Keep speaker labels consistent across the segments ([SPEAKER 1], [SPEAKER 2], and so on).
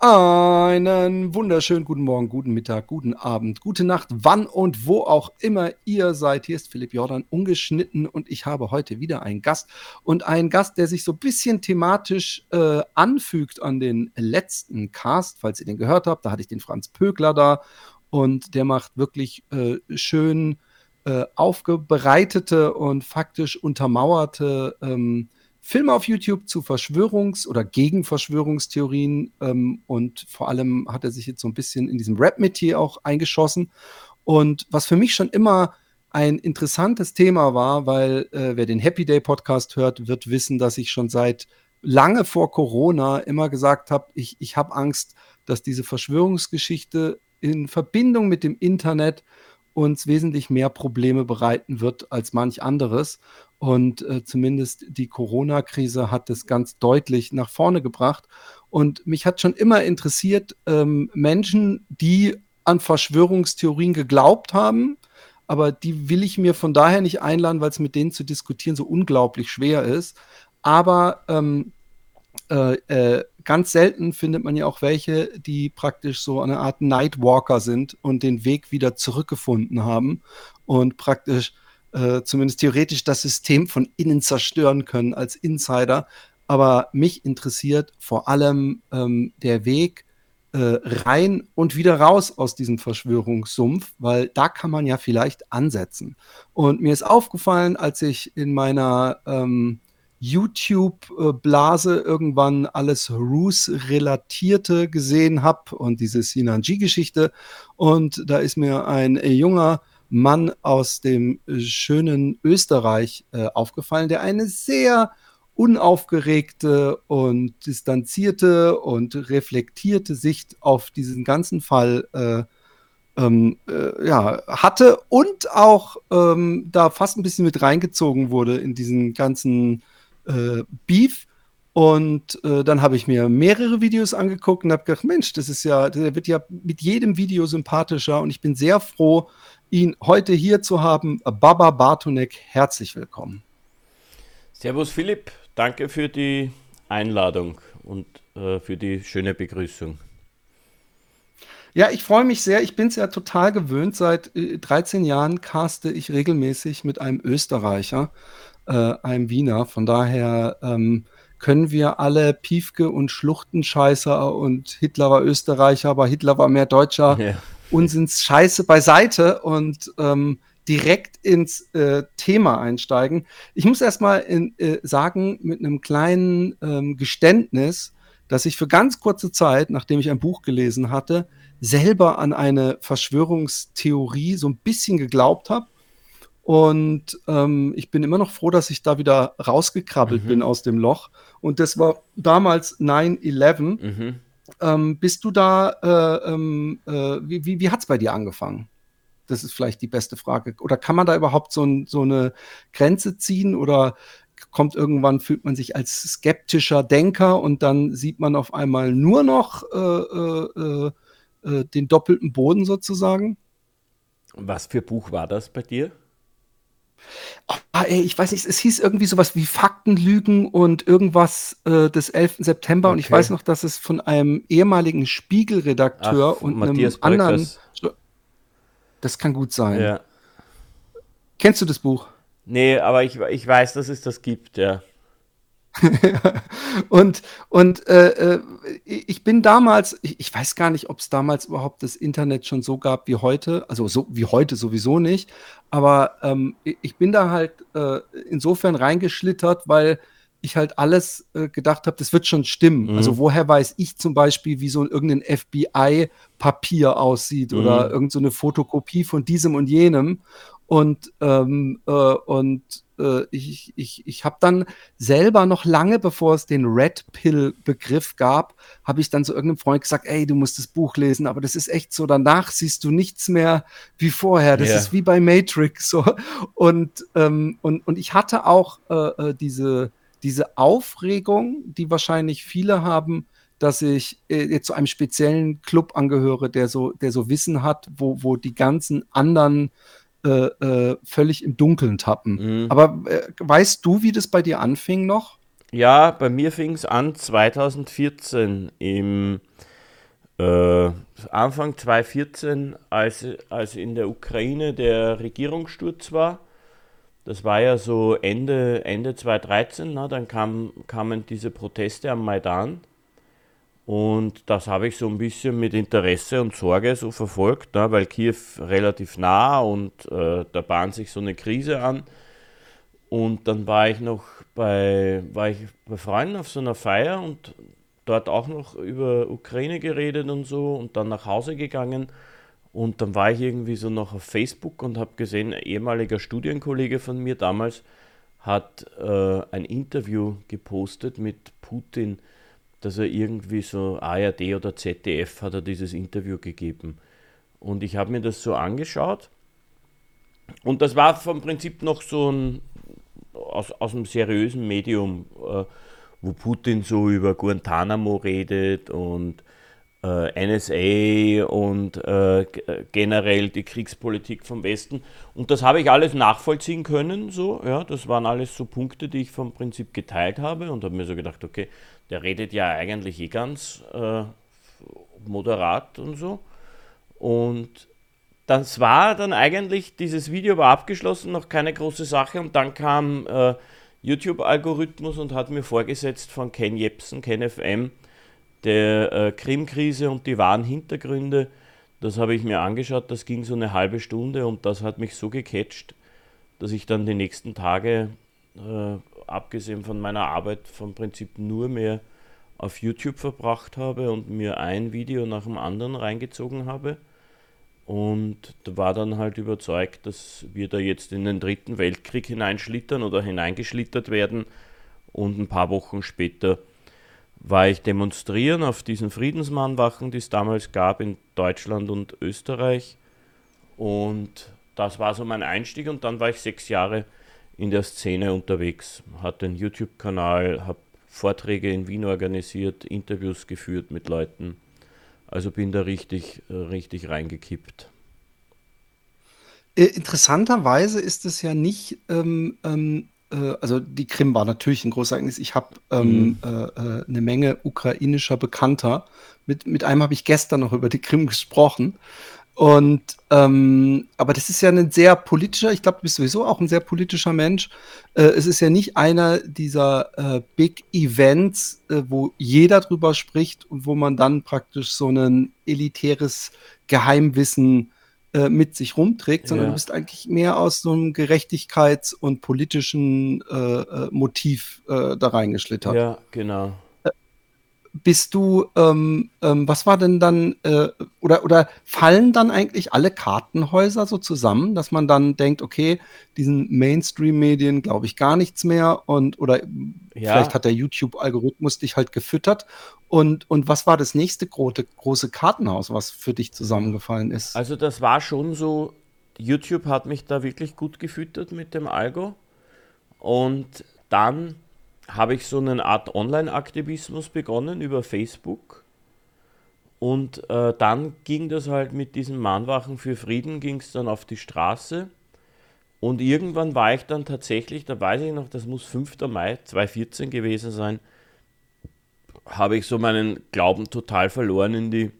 [SPEAKER 1] Einen wunderschönen guten Morgen, guten Mittag, guten Abend, gute Nacht, wann und wo auch immer ihr seid. Hier ist Philipp Jordan, ungeschnitten und ich habe heute wieder einen Gast und einen Gast, der sich so ein bisschen thematisch äh, anfügt an den letzten Cast, falls ihr den gehört habt. Da hatte ich den Franz Pögler da und der macht wirklich äh, schön äh, aufbereitete und faktisch untermauerte ähm, Filme auf YouTube zu Verschwörungs- oder gegen Verschwörungstheorien ähm, und vor allem hat er sich jetzt so ein bisschen in diesem Rap-Metier auch eingeschossen. Und was für mich schon immer ein interessantes Thema war, weil äh, wer den Happy Day Podcast hört, wird wissen, dass ich schon seit lange vor Corona immer gesagt habe, ich, ich habe Angst, dass diese Verschwörungsgeschichte in Verbindung mit dem Internet uns wesentlich mehr Probleme bereiten wird als manch anderes. Und äh, zumindest die Corona-Krise hat es ganz deutlich nach vorne gebracht. Und mich hat schon immer interessiert, ähm, Menschen, die an Verschwörungstheorien geglaubt haben, aber die will ich mir von daher nicht einladen, weil es mit denen zu diskutieren so unglaublich schwer ist. Aber ähm, äh, äh, ganz selten findet man ja auch welche, die praktisch so eine Art Nightwalker sind und den Weg wieder zurückgefunden haben und praktisch äh, zumindest theoretisch das System von innen zerstören können als Insider. Aber mich interessiert vor allem ähm, der Weg äh, rein und wieder raus aus diesem Verschwörungssumpf, weil da kann man ja vielleicht ansetzen. Und mir ist aufgefallen, als ich in meiner ähm, YouTube-Blase irgendwann alles Ruse-Relatierte gesehen habe und diese Sinanji-Geschichte. Und da ist mir ein junger Mann aus dem äh, schönen Österreich äh, aufgefallen, der eine sehr unaufgeregte und distanzierte und reflektierte Sicht auf diesen ganzen Fall äh, ähm, äh, ja, hatte und auch ähm, da fast ein bisschen mit reingezogen wurde in diesen ganzen äh, Beef. Und äh, dann habe ich mir mehrere Videos angeguckt und habe gedacht, Mensch, das ist ja, der wird ja mit jedem Video sympathischer und ich bin sehr froh, ihn heute hier zu haben. Baba Bartonek, herzlich willkommen.
[SPEAKER 2] Servus Philipp, danke für die Einladung und äh, für die schöne Begrüßung.
[SPEAKER 1] Ja, ich freue mich sehr. Ich bin es ja total gewöhnt. Seit äh, 13 Jahren caste ich regelmäßig mit einem Österreicher, äh, einem Wiener. Von daher ähm, können wir alle Piefke und Schluchtenscheißer und Hitler war Österreicher, aber Hitler war mehr Deutscher. Ja. Unsinns-Scheiße beiseite und ähm, direkt ins äh, Thema einsteigen. Ich muss erstmal äh, sagen, mit einem kleinen ähm, Geständnis, dass ich für ganz kurze Zeit, nachdem ich ein Buch gelesen hatte, selber an eine Verschwörungstheorie so ein bisschen geglaubt habe. Und ähm, ich bin immer noch froh, dass ich da wieder rausgekrabbelt mhm. bin aus dem Loch. Und das war damals 9-11. Mhm. Ähm, bist du da, äh, ähm, äh, wie, wie, wie hat es bei dir angefangen? Das ist vielleicht die beste Frage. Oder kann man da überhaupt so, ein, so eine Grenze ziehen oder kommt irgendwann, fühlt man sich als skeptischer Denker und dann sieht man auf einmal nur noch äh, äh, äh, den doppelten Boden sozusagen?
[SPEAKER 2] Was für Buch war das bei dir?
[SPEAKER 1] Ah, ey, ich weiß nicht, es hieß irgendwie sowas wie Faktenlügen und irgendwas äh, des 11. September. Okay. Und ich weiß noch, dass es von einem ehemaligen Spiegelredakteur und Matthias einem anderen. Das kann gut sein. Ja. Kennst du das Buch?
[SPEAKER 2] Nee, aber ich, ich weiß, dass es das gibt, ja.
[SPEAKER 1] und und äh, äh ich bin damals, ich, ich weiß gar nicht, ob es damals überhaupt das Internet schon so gab wie heute, also so wie heute sowieso nicht, aber ähm, ich bin da halt äh, insofern reingeschlittert, weil ich halt alles äh, gedacht habe, das wird schon stimmen. Mhm. Also woher weiß ich zum Beispiel, wie so ein irgendein FBI-Papier aussieht mhm. oder irgendeine so Fotokopie von diesem und jenem. Und, ähm, äh, und äh, ich, ich, ich habe dann selber noch lange, bevor es den Red Pill-Begriff gab, habe ich dann zu irgendeinem Freund gesagt, ey, du musst das Buch lesen, aber das ist echt so, danach siehst du nichts mehr wie vorher. Das yeah. ist wie bei Matrix. So. Und, ähm, und, und ich hatte auch äh, äh, diese, diese Aufregung, die wahrscheinlich viele haben, dass ich äh, zu einem speziellen Club angehöre, der so, der so Wissen hat, wo, wo die ganzen anderen äh, äh, völlig im Dunkeln tappen. Mhm. Aber äh, weißt du, wie das bei dir anfing noch?
[SPEAKER 2] Ja, bei mir fing es an 2014 im äh, Anfang 2014, als, als in der Ukraine der Regierungssturz war, das war ja so Ende, Ende 2013, na, dann kam, kamen diese Proteste am Maidan. Und das habe ich so ein bisschen mit Interesse und Sorge so verfolgt, na, weil Kiew relativ nah und äh, da bahnt sich so eine Krise an. Und dann war ich noch bei, war ich bei Freunden auf so einer Feier und dort auch noch über Ukraine geredet und so und dann nach Hause gegangen. Und dann war ich irgendwie so noch auf Facebook und habe gesehen, ein ehemaliger Studienkollege von mir damals hat äh, ein Interview gepostet mit Putin, dass er irgendwie so ARD oder ZDF hat er dieses Interview gegeben. Und ich habe mir das so angeschaut. Und das war vom Prinzip noch so ein aus, aus einem seriösen Medium, äh, wo Putin so über Guantanamo redet und äh, NSA und äh, generell die Kriegspolitik vom Westen. Und das habe ich alles nachvollziehen können. So, ja, das waren alles so Punkte, die ich vom Prinzip geteilt habe und habe mir so gedacht, okay, der redet ja eigentlich eh ganz äh, moderat und so. Und das war dann eigentlich, dieses Video war abgeschlossen, noch keine große Sache und dann kam äh, YouTube-Algorithmus und hat mir vorgesetzt von Ken Jepsen, Ken FM, der äh, Krim-Krise und die wahren Hintergründe. Das habe ich mir angeschaut, das ging so eine halbe Stunde und das hat mich so gecatcht, dass ich dann die nächsten Tage, äh, abgesehen von meiner Arbeit, vom Prinzip nur mehr auf YouTube verbracht habe und mir ein Video nach dem anderen reingezogen habe. Und war dann halt überzeugt, dass wir da jetzt in den dritten Weltkrieg hineinschlittern oder hineingeschlittert werden. Und ein paar Wochen später war ich demonstrieren auf diesen Friedensmannwachen, die es damals gab in Deutschland und Österreich. Und das war so mein Einstieg und dann war ich sechs Jahre in der Szene unterwegs, hatte einen YouTube-Kanal, habe Vorträge in Wien organisiert, Interviews geführt mit Leuten. Also bin da richtig, richtig reingekippt.
[SPEAKER 1] Äh, interessanterweise ist es ja nicht ähm, ähm, äh, also die Krim war natürlich ein großes Ereignis. Ich habe ähm, mhm. äh, äh, eine Menge ukrainischer Bekannter. Mit, mit einem habe ich gestern noch über die Krim gesprochen. Und ähm, aber das ist ja ein sehr politischer, ich glaube, du bist sowieso auch ein sehr politischer Mensch. Äh, es ist ja nicht einer dieser äh, Big Events, äh, wo jeder drüber spricht und wo man dann praktisch so ein elitäres Geheimwissen äh, mit sich rumträgt, sondern ja. du bist eigentlich mehr aus so einem Gerechtigkeits- und politischen äh, äh, Motiv da reingeschlittert.
[SPEAKER 2] Ja, genau.
[SPEAKER 1] Bist du, ähm, ähm, was war denn dann, äh, oder, oder fallen dann eigentlich alle Kartenhäuser so zusammen, dass man dann denkt, okay, diesen Mainstream-Medien glaube ich gar nichts mehr und oder ja. vielleicht hat der YouTube-Algorithmus dich halt gefüttert und, und was war das nächste große, große Kartenhaus, was für dich zusammengefallen ist?
[SPEAKER 2] Also das war schon so, YouTube hat mich da wirklich gut gefüttert mit dem Algo. Und dann habe ich so eine Art Online-Aktivismus begonnen über Facebook. Und äh, dann ging das halt mit diesen Mahnwachen für Frieden, ging es dann auf die Straße. Und irgendwann war ich dann tatsächlich, da weiß ich noch, das muss 5. Mai 2014 gewesen sein, habe ich so meinen Glauben total verloren in die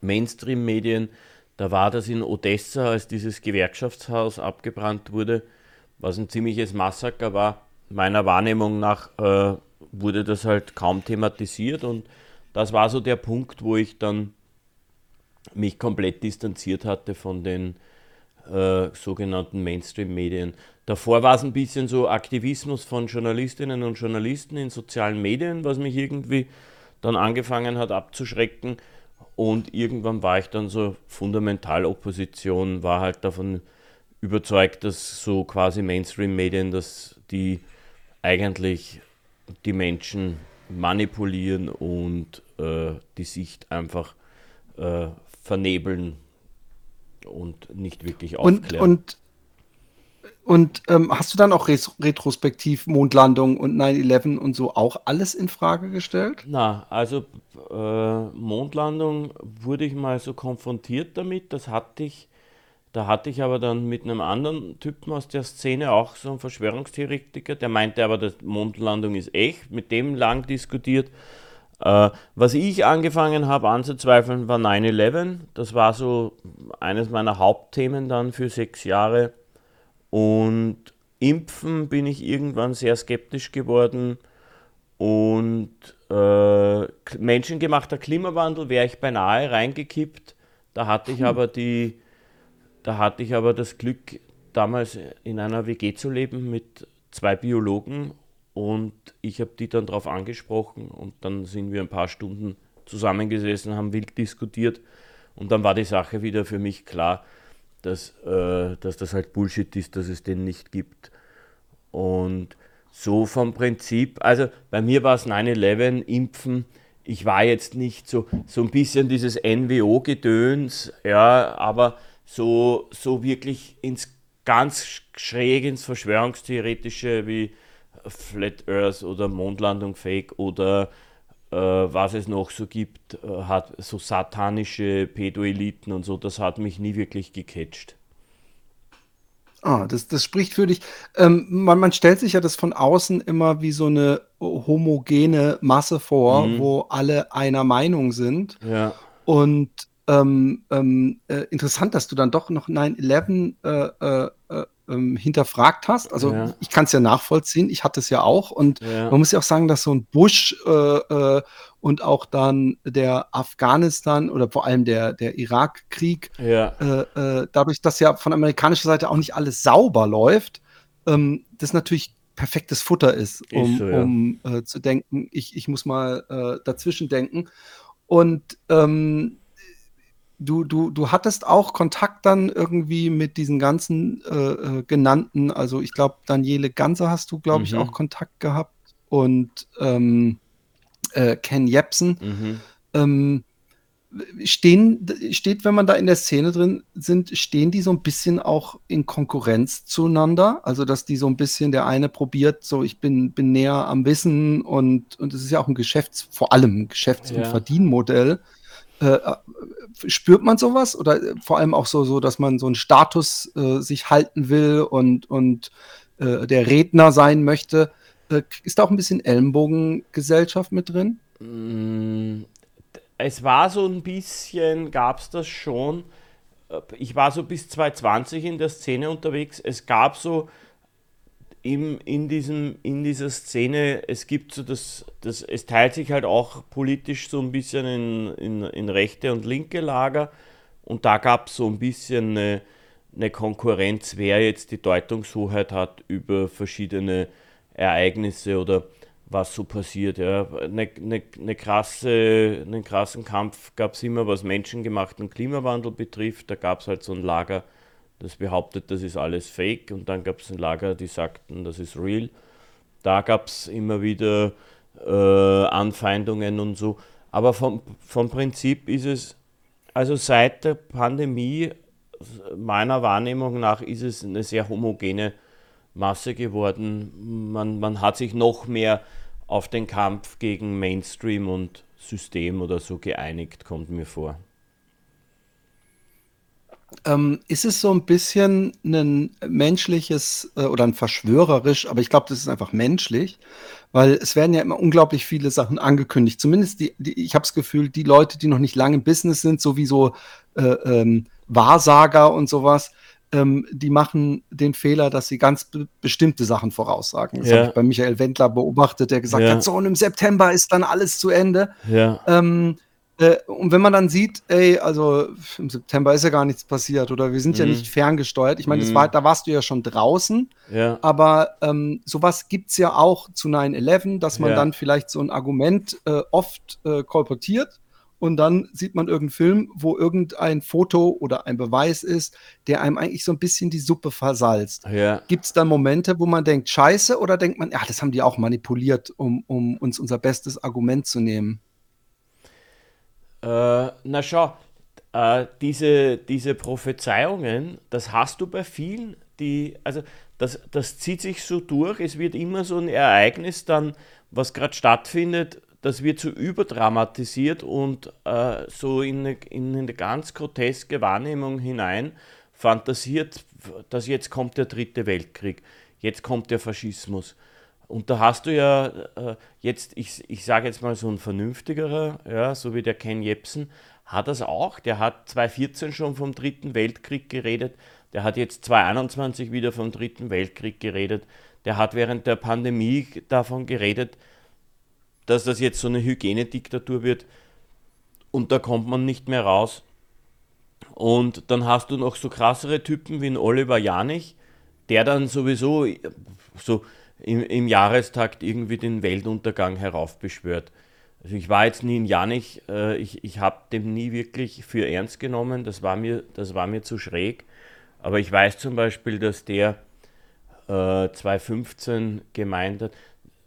[SPEAKER 2] Mainstream-Medien. Da war das in Odessa, als dieses Gewerkschaftshaus abgebrannt wurde, was ein ziemliches Massaker war. Meiner Wahrnehmung nach äh, wurde das halt kaum thematisiert und das war so der Punkt, wo ich dann mich komplett distanziert hatte von den äh, sogenannten Mainstream-Medien. Davor war es ein bisschen so Aktivismus von Journalistinnen und Journalisten in sozialen Medien, was mich irgendwie dann angefangen hat abzuschrecken. Und irgendwann war ich dann so Fundamentalopposition, war halt davon überzeugt, dass so quasi Mainstream-Medien, dass die eigentlich die Menschen manipulieren und äh, die Sicht einfach äh, vernebeln und nicht wirklich
[SPEAKER 1] aufklären. Und, und und ähm, hast du dann auch retrospektiv Mondlandung und 9-11 und so auch alles in Frage gestellt?
[SPEAKER 2] Na, also äh, Mondlandung wurde ich mal so konfrontiert damit. Das hatte ich, da hatte ich aber dann mit einem anderen Typen aus der Szene, auch so ein Verschwörungstheoretiker, der meinte aber, dass Mondlandung ist echt, mit dem lang diskutiert. Äh, was ich angefangen habe anzuzweifeln, war 9-11. Das war so eines meiner Hauptthemen dann für sechs Jahre. Und Impfen bin ich irgendwann sehr skeptisch geworden. Und äh, menschengemachter Klimawandel wäre ich beinahe reingekippt. Da hatte ich hm. aber die, da hatte ich aber das Glück, damals in einer WG zu leben mit zwei Biologen und ich habe die dann darauf angesprochen und dann sind wir ein paar Stunden zusammengesessen, haben wild diskutiert und dann war die Sache wieder für mich klar, dass, äh, dass das halt Bullshit ist, dass es den nicht gibt. Und so vom Prinzip, also bei mir war es 9-11, Impfen, ich war jetzt nicht so, so ein bisschen dieses NWO-Gedöns, ja, aber so, so wirklich ins ganz schräg ins Verschwörungstheoretische wie Flat Earth oder Mondlandung Fake oder äh, was es noch so gibt, äh, hat so satanische Pedoeliten und so, das hat mich nie wirklich gecatcht.
[SPEAKER 1] Ah, das, das spricht für dich. Ähm, man, man stellt sich ja das von außen immer wie so eine homogene Masse vor, mhm. wo alle einer Meinung sind.
[SPEAKER 2] Ja.
[SPEAKER 1] Und ähm, ähm, äh, interessant, dass du dann doch noch 9-11 äh, äh, äh, ähm, hinterfragt hast. Also ja. ich kann es ja nachvollziehen, ich hatte es ja auch. Und ja. man muss ja auch sagen, dass so ein Bush äh, äh, und auch dann der Afghanistan oder vor allem der, der Irakkrieg,
[SPEAKER 2] ja.
[SPEAKER 1] dadurch, dass ja von amerikanischer Seite auch nicht alles sauber läuft, ähm, das natürlich perfektes Futter ist, um, so, um zu denken, ich, ich muss mal dazwischen denken. Und ähm, du, du, du hattest auch Kontakt dann irgendwie mit diesen ganzen äh, äh genannten, also ich glaube, Daniele Ganser hast du, glaube mhm. ich, auch Kontakt gehabt und ähm, äh, Ken Jepsen. Mhm. Ähm, stehen, steht, wenn man da in der Szene drin sind, stehen die so ein bisschen auch in Konkurrenz zueinander? Also, dass die so ein bisschen der eine probiert, so ich bin, bin näher am Wissen und, und es ist ja auch ein Geschäfts-, vor allem ein Geschäfts- ja. und Verdienmodell. Äh, äh, spürt man sowas oder äh, vor allem auch so, so dass man so einen Status äh, sich halten will und, und äh, der Redner sein möchte? Äh, ist da auch ein bisschen Ellenbogengesellschaft mit drin?
[SPEAKER 2] Mm, es war so ein bisschen, gab es das schon. Ich war so bis 2020 in der Szene unterwegs. Es gab so im, in, diesem, in dieser Szene, es gibt so das, das, es teilt sich halt auch politisch so ein bisschen in, in, in rechte und linke Lager und da gab es so ein bisschen eine, eine Konkurrenz, wer jetzt die Deutungshoheit hat über verschiedene Ereignisse oder was so passiert. Ja. Eine, eine, eine krasse, einen krassen Kampf gab es immer, was menschengemachten Klimawandel betrifft. Da gab es halt so ein Lager, das behauptet, das ist alles fake und dann gab es ein Lager, die sagten, das ist real. Da gab es immer wieder äh, Anfeindungen und so. Aber vom, vom Prinzip ist es, also seit der Pandemie, meiner Wahrnehmung nach, ist es eine sehr homogene Masse geworden. Man, man hat sich noch mehr auf den Kampf gegen Mainstream und System oder so geeinigt, kommt mir vor.
[SPEAKER 1] Ähm, ist es so ein bisschen ein menschliches äh, oder ein verschwörerisch, aber ich glaube, das ist einfach menschlich, weil es werden ja immer unglaublich viele Sachen angekündigt. Zumindest die, die ich habe das Gefühl, die Leute, die noch nicht lange im Business sind, sowieso äh, ähm, Wahrsager und sowas, ähm, die machen den Fehler, dass sie ganz be bestimmte Sachen voraussagen. Das ja. habe ich bei Michael Wendler beobachtet, der gesagt ja. hat, so und im September ist dann alles zu Ende.
[SPEAKER 2] Ja.
[SPEAKER 1] Ähm, äh, und wenn man dann sieht, ey, also im September ist ja gar nichts passiert oder wir sind mhm. ja nicht ferngesteuert. Ich meine, mhm. war, da warst du ja schon draußen.
[SPEAKER 2] Ja.
[SPEAKER 1] Aber ähm, sowas gibt es ja auch zu 9-11, dass man ja. dann vielleicht so ein Argument äh, oft äh, kolportiert und dann sieht man irgendeinen Film, wo irgendein Foto oder ein Beweis ist, der einem eigentlich so ein bisschen die Suppe versalzt.
[SPEAKER 2] Ja.
[SPEAKER 1] Gibt es dann Momente, wo man denkt, scheiße, oder denkt man, ja, das haben die auch manipuliert, um, um uns unser bestes Argument zu nehmen?
[SPEAKER 2] Äh, na schau, äh, diese, diese Prophezeiungen, das hast du bei vielen, die, also das, das zieht sich so durch, es wird immer so ein Ereignis dann, was gerade stattfindet, das wird so überdramatisiert und äh, so in eine, in eine ganz groteske Wahrnehmung hinein fantasiert, dass jetzt kommt der dritte Weltkrieg, jetzt kommt der Faschismus. Und da hast du ja äh, jetzt, ich, ich sage jetzt mal so ein vernünftigerer, ja, so wie der Ken Jebsen, hat das auch. Der hat 2014 schon vom Dritten Weltkrieg geredet. Der hat jetzt 2021 wieder vom Dritten Weltkrieg geredet. Der hat während der Pandemie davon geredet, dass das jetzt so eine Hygienediktatur wird und da kommt man nicht mehr raus. Und dann hast du noch so krassere Typen wie ein Oliver Janich, der dann sowieso so im, im Jahrestakt irgendwie den Weltuntergang heraufbeschwört. Also ich war jetzt nie in Janich, äh, ich, ich habe dem nie wirklich für ernst genommen, das war, mir, das war mir zu schräg. Aber ich weiß zum Beispiel, dass der äh, 2015 gemeint hat,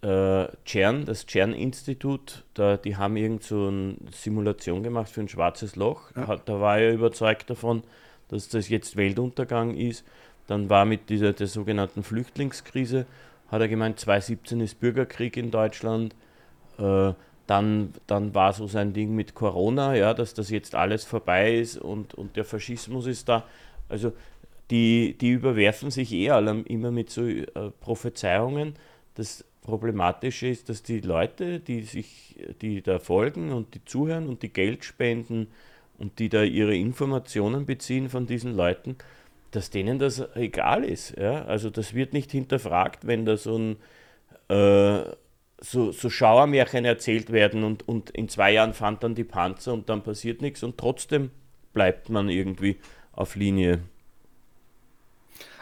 [SPEAKER 2] äh, CERN, das CERN-Institut, da, die haben irgend so eine Simulation gemacht für ein schwarzes Loch. Ja. Da war er überzeugt davon, dass das jetzt Weltuntergang ist. Dann war mit dieser der sogenannten Flüchtlingskrise, hat er gemeint, 2017 ist Bürgerkrieg in Deutschland. Äh, dann, dann war so sein Ding mit Corona, ja, dass das jetzt alles vorbei ist und, und der Faschismus ist da. Also die, die überwerfen sich eh alle immer mit so äh, Prophezeiungen. Das Problematische ist, dass die Leute, die sich, die da folgen und die zuhören und die Geld spenden und die da ihre Informationen beziehen von diesen Leuten, dass denen das egal ist. Ja? Also das wird nicht hinterfragt, wenn da so ein äh, so, so Schauermärchen erzählt werden und, und in zwei Jahren fand dann die Panzer und dann passiert nichts und trotzdem bleibt man irgendwie auf Linie.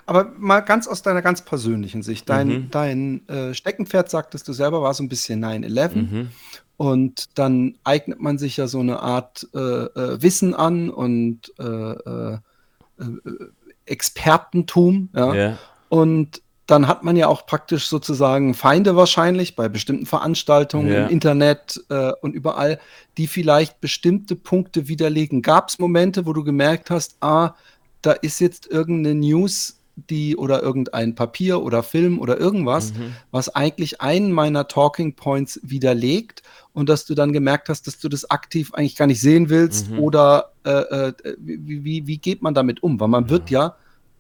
[SPEAKER 1] Aber mal ganz aus deiner ganz persönlichen Sicht. Dein, mhm. dein äh, Steckenpferd, sagtest du selber, war so ein bisschen 9-11. Mhm. Und dann eignet man sich ja so eine Art äh, äh, Wissen an und äh, äh, Expertentum. Ja? ja. Und dann hat man ja auch praktisch sozusagen Feinde wahrscheinlich bei bestimmten Veranstaltungen ja. im Internet äh, und überall, die vielleicht bestimmte Punkte widerlegen. Gab es Momente, wo du gemerkt hast, ah, da ist jetzt irgendeine News, die oder irgendein Papier oder Film oder irgendwas, mhm. was eigentlich einen meiner Talking Points widerlegt und dass du dann gemerkt hast, dass du das aktiv eigentlich gar nicht sehen willst mhm. oder äh, äh, wie, wie, wie, geht man damit um? Weil man ja. wird ja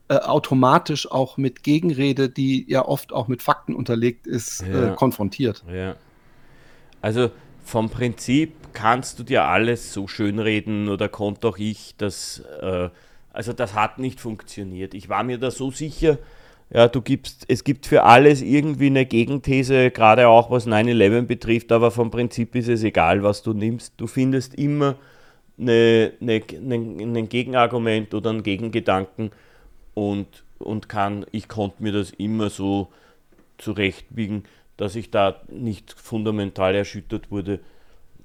[SPEAKER 1] äh, automatisch auch mit Gegenrede, die ja oft auch mit Fakten unterlegt ist, äh, ja. konfrontiert.
[SPEAKER 2] Ja. Also vom Prinzip kannst du dir alles so schönreden oder konnte auch ich, dass äh, also das hat nicht funktioniert. Ich war mir da so sicher, ja, du gibst, es gibt für alles irgendwie eine Gegenthese, gerade auch was 9-11 betrifft, aber vom Prinzip ist es egal, was du nimmst. Du findest immer eine, eine, eine, ein Gegenargument oder einen Gegengedanken und, und kann, ich konnte mir das immer so zurechtbiegen, dass ich da nicht fundamental erschüttert wurde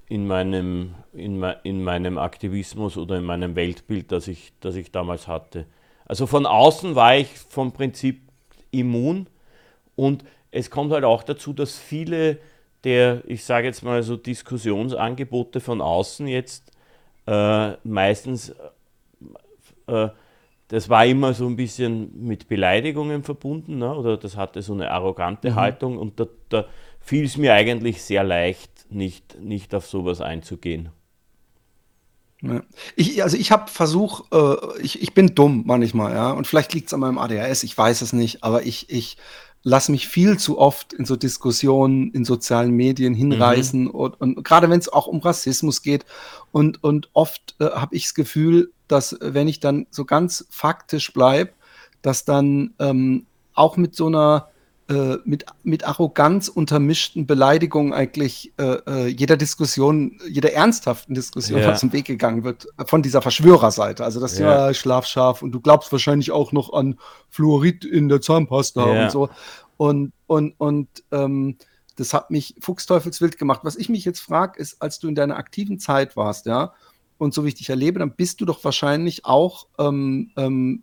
[SPEAKER 2] in meinem, in, in meinem Aktivismus oder in meinem Weltbild, das ich, das ich damals hatte. Also von außen war ich vom Prinzip immun und es kommt halt auch dazu, dass viele der, ich sage jetzt mal so Diskussionsangebote von außen jetzt äh, meistens äh, das war immer so ein bisschen mit Beleidigungen verbunden, ne? oder das hatte so eine arrogante mhm. Haltung und da, da fiel es mir eigentlich sehr leicht, nicht, nicht auf sowas einzugehen.
[SPEAKER 1] Ich, also ich habe Versuch, äh, ich, ich bin dumm manchmal, ja, und vielleicht liegt es an meinem ADHS, ich weiß es nicht, aber ich, ich lasse mich viel zu oft in so Diskussionen in sozialen Medien hinreißen mhm. und, und gerade wenn es auch um Rassismus geht und, und oft äh, habe ich das Gefühl, dass äh, wenn ich dann so ganz faktisch bleibe, dass dann ähm, auch mit so einer äh, mit, mit Arroganz untermischten Beleidigungen eigentlich äh, äh, jeder Diskussion, jeder ernsthaften Diskussion ja. zum Weg gegangen wird von dieser Verschwörerseite. Also das ja. Thema Schlafschaf und du glaubst wahrscheinlich auch noch an Fluorid in der Zahnpasta ja. und so. Und, und, und ähm, das hat mich fuchsteufelswild gemacht. Was ich mich jetzt frage, ist, als du in deiner aktiven Zeit warst, ja, und so wie ich dich erlebe, dann bist du doch wahrscheinlich auch ähm, ähm,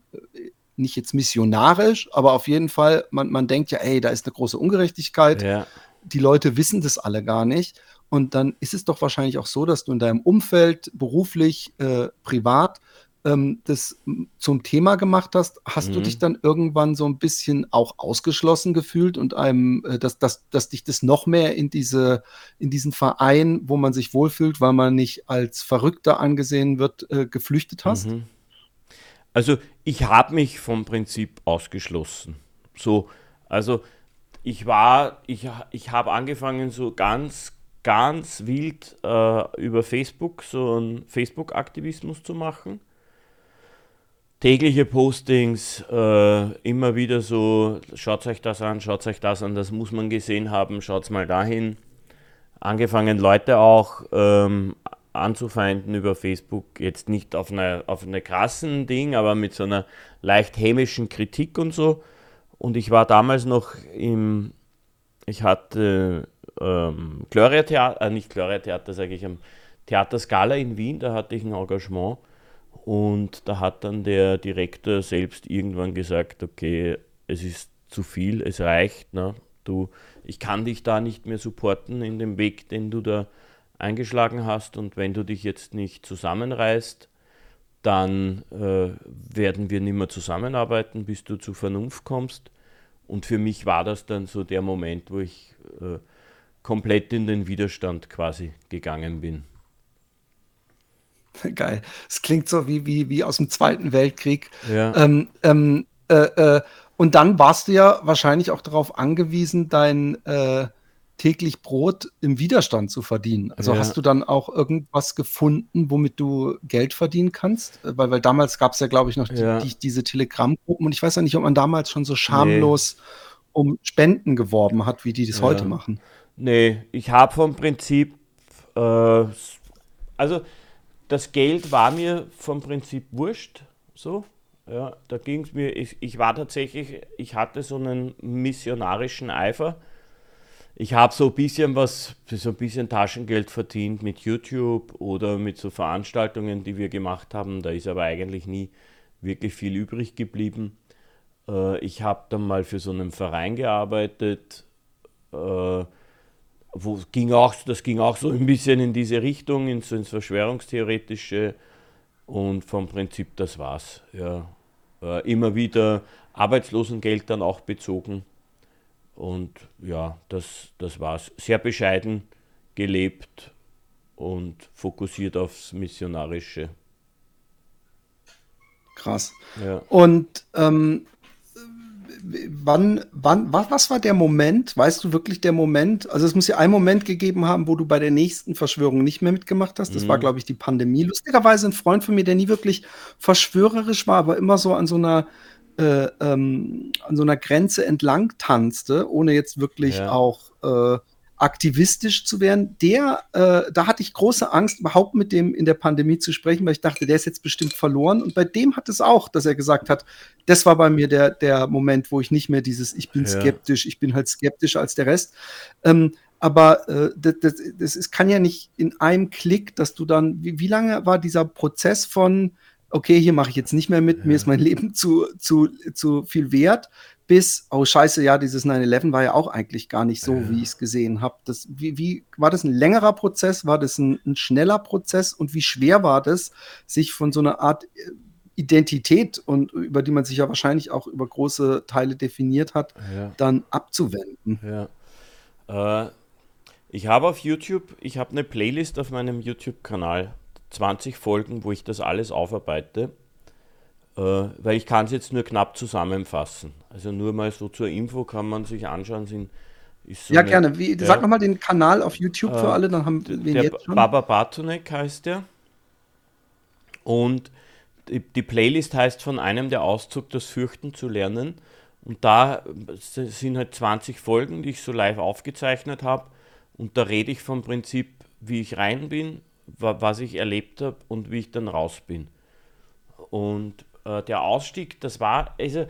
[SPEAKER 1] nicht jetzt missionarisch, aber auf jeden Fall, man, man denkt ja, ey, da ist eine große Ungerechtigkeit. Ja. Die Leute wissen das alle gar nicht. Und dann ist es doch wahrscheinlich auch so, dass du in deinem Umfeld, beruflich, äh, privat, ähm, das zum Thema gemacht hast. Hast mhm. du dich dann irgendwann so ein bisschen auch ausgeschlossen gefühlt und einem, äh, dass, dass, dass dich das noch mehr in diese, in diesen Verein, wo man sich wohlfühlt, weil man nicht als Verrückter angesehen wird, äh, geflüchtet hast? Mhm.
[SPEAKER 2] Also ich habe mich vom Prinzip ausgeschlossen. So, also ich war, ich, ich habe angefangen so ganz, ganz wild äh, über Facebook so einen Facebook-Aktivismus zu machen. Tägliche Postings, äh, immer wieder so, schaut euch das an, schaut euch das an, das muss man gesehen haben, schaut mal dahin. Angefangen Leute auch ähm, anzufeinden über Facebook, jetzt nicht auf einer auf eine krassen Ding, aber mit so einer leicht hämischen Kritik und so. Und ich war damals noch im, ich hatte ähm, Gloria Theater, äh, nicht Gloria Theater, sage ich, am Theater Scala in Wien, da hatte ich ein Engagement. Und da hat dann der Direktor selbst irgendwann gesagt, okay, es ist zu viel, es reicht, ne? du, ich kann dich da nicht mehr supporten in dem Weg, den du da eingeschlagen hast und wenn du dich jetzt nicht zusammenreißt, dann äh, werden wir nicht mehr zusammenarbeiten, bis du zu Vernunft kommst. Und für mich war das dann so der Moment, wo ich äh, komplett in den Widerstand quasi gegangen bin.
[SPEAKER 1] Geil. Es klingt so wie, wie, wie aus dem Zweiten Weltkrieg.
[SPEAKER 2] Ja.
[SPEAKER 1] Ähm, ähm, äh, äh, und dann warst du ja wahrscheinlich auch darauf angewiesen, dein äh, täglich Brot im Widerstand zu verdienen. Also
[SPEAKER 2] Ja.
[SPEAKER 1] hast du dann auch irgendwas gefunden, womit du Geld verdienen kannst? Äh, Weil, weil damals gab es ja, glaube ich, noch
[SPEAKER 2] Ja.
[SPEAKER 1] die, diese Telegram-Gruppen und ich weiß ja nicht, ob man damals schon so schamlos um Spenden geworben hat, wie die das
[SPEAKER 2] Ja.
[SPEAKER 1] heute machen.
[SPEAKER 2] Nee, ich habe vom Prinzip, äh, also das Geld war mir vom Prinzip wurscht, so. Ja, da ging es mir, ich, ich war tatsächlich, ich hatte so einen missionarischen Eifer. Ich habe so ein bisschen was, so ein bisschen Taschengeld verdient mit YouTube oder mit so Veranstaltungen, die wir gemacht haben. Da ist aber eigentlich nie wirklich viel übrig geblieben. Äh, ich habe dann mal für so einen Verein gearbeitet, äh, wo ging auch, das ging auch so ein bisschen in diese Richtung, in so ins Verschwörungstheoretische. Und vom Prinzip, das war's. Ja. Äh, immer wieder Arbeitslosengeld dann auch bezogen. Und ja, das, das war's. Sehr bescheiden gelebt und fokussiert aufs Missionarische.
[SPEAKER 1] Krass.
[SPEAKER 2] Ja.
[SPEAKER 1] Und ähm, wann, wann, was, was war der Moment? Weißt du wirklich der Moment? Also es muss ja einen Moment gegeben haben, wo du bei der nächsten Verschwörung nicht mehr mitgemacht hast. Das
[SPEAKER 2] Mhm.
[SPEAKER 1] war, glaube ich, die Pandemie. Lustigerweise ein Freund von mir, der nie wirklich verschwörerisch war, aber immer so an so einer äh, ähm, an so einer Grenze entlang tanzte, ohne jetzt wirklich
[SPEAKER 2] Ja.
[SPEAKER 1] auch äh, aktivistisch zu werden, der, äh, da hatte ich große Angst, überhaupt mit dem in der Pandemie zu sprechen, weil ich dachte, der ist jetzt bestimmt verloren. Und bei dem hat es auch, dass er gesagt hat, das war bei mir der, der Moment, wo ich nicht mehr dieses, ich bin
[SPEAKER 2] Ja.
[SPEAKER 1] skeptisch, ich bin halt skeptischer als der Rest. Ähm, aber äh, das, das, das ist, kann ja nicht in einem Klick, dass du dann, wie, wie lange war dieser Prozess von, okay, hier mache ich jetzt nicht mehr mit, mir
[SPEAKER 2] Ja.
[SPEAKER 1] ist mein Leben zu, zu, zu viel wert, bis, oh scheiße, ja, dieses 9-11 war ja auch eigentlich gar nicht so,
[SPEAKER 2] Ja.
[SPEAKER 1] wie ich es gesehen habe. Das, wie, wie, war das ein längerer Prozess? War das ein, ein schneller Prozess? Und wie schwer war das, sich von so einer Art äh, Identität und über die man sich ja wahrscheinlich auch über große Teile definiert hat,
[SPEAKER 2] Ja.
[SPEAKER 1] dann abzuwenden?
[SPEAKER 2] Ja. Äh, ich habe auf YouTube, ich habe eine Playlist auf meinem YouTube-Kanal, 20 Folgen, wo ich das alles aufarbeite, äh, weil ich kann es jetzt nur knapp zusammenfassen. Also nur mal so zur Info kann man sich anschauen. Sind, so
[SPEAKER 1] Ja,
[SPEAKER 2] eine-
[SPEAKER 1] gerne. Wie,
[SPEAKER 2] ja.
[SPEAKER 1] Sag nochmal den Kanal auf YouTube für
[SPEAKER 2] Äh,
[SPEAKER 1] alle, dann haben wir ihn
[SPEAKER 2] Der
[SPEAKER 1] jetzt schon.
[SPEAKER 2] Baba Bartonek heißt der. Und die, die Playlist heißt von einem der Auszug, das Fürchten zu lernen. Und da äh, sind halt 20 Folgen, die ich so live aufgezeichnet habe. Und da rede ich vom Prinzip, wie ich rein bin, was ich erlebt habe und wie ich dann raus bin. Und äh, der Ausstieg, das war, also,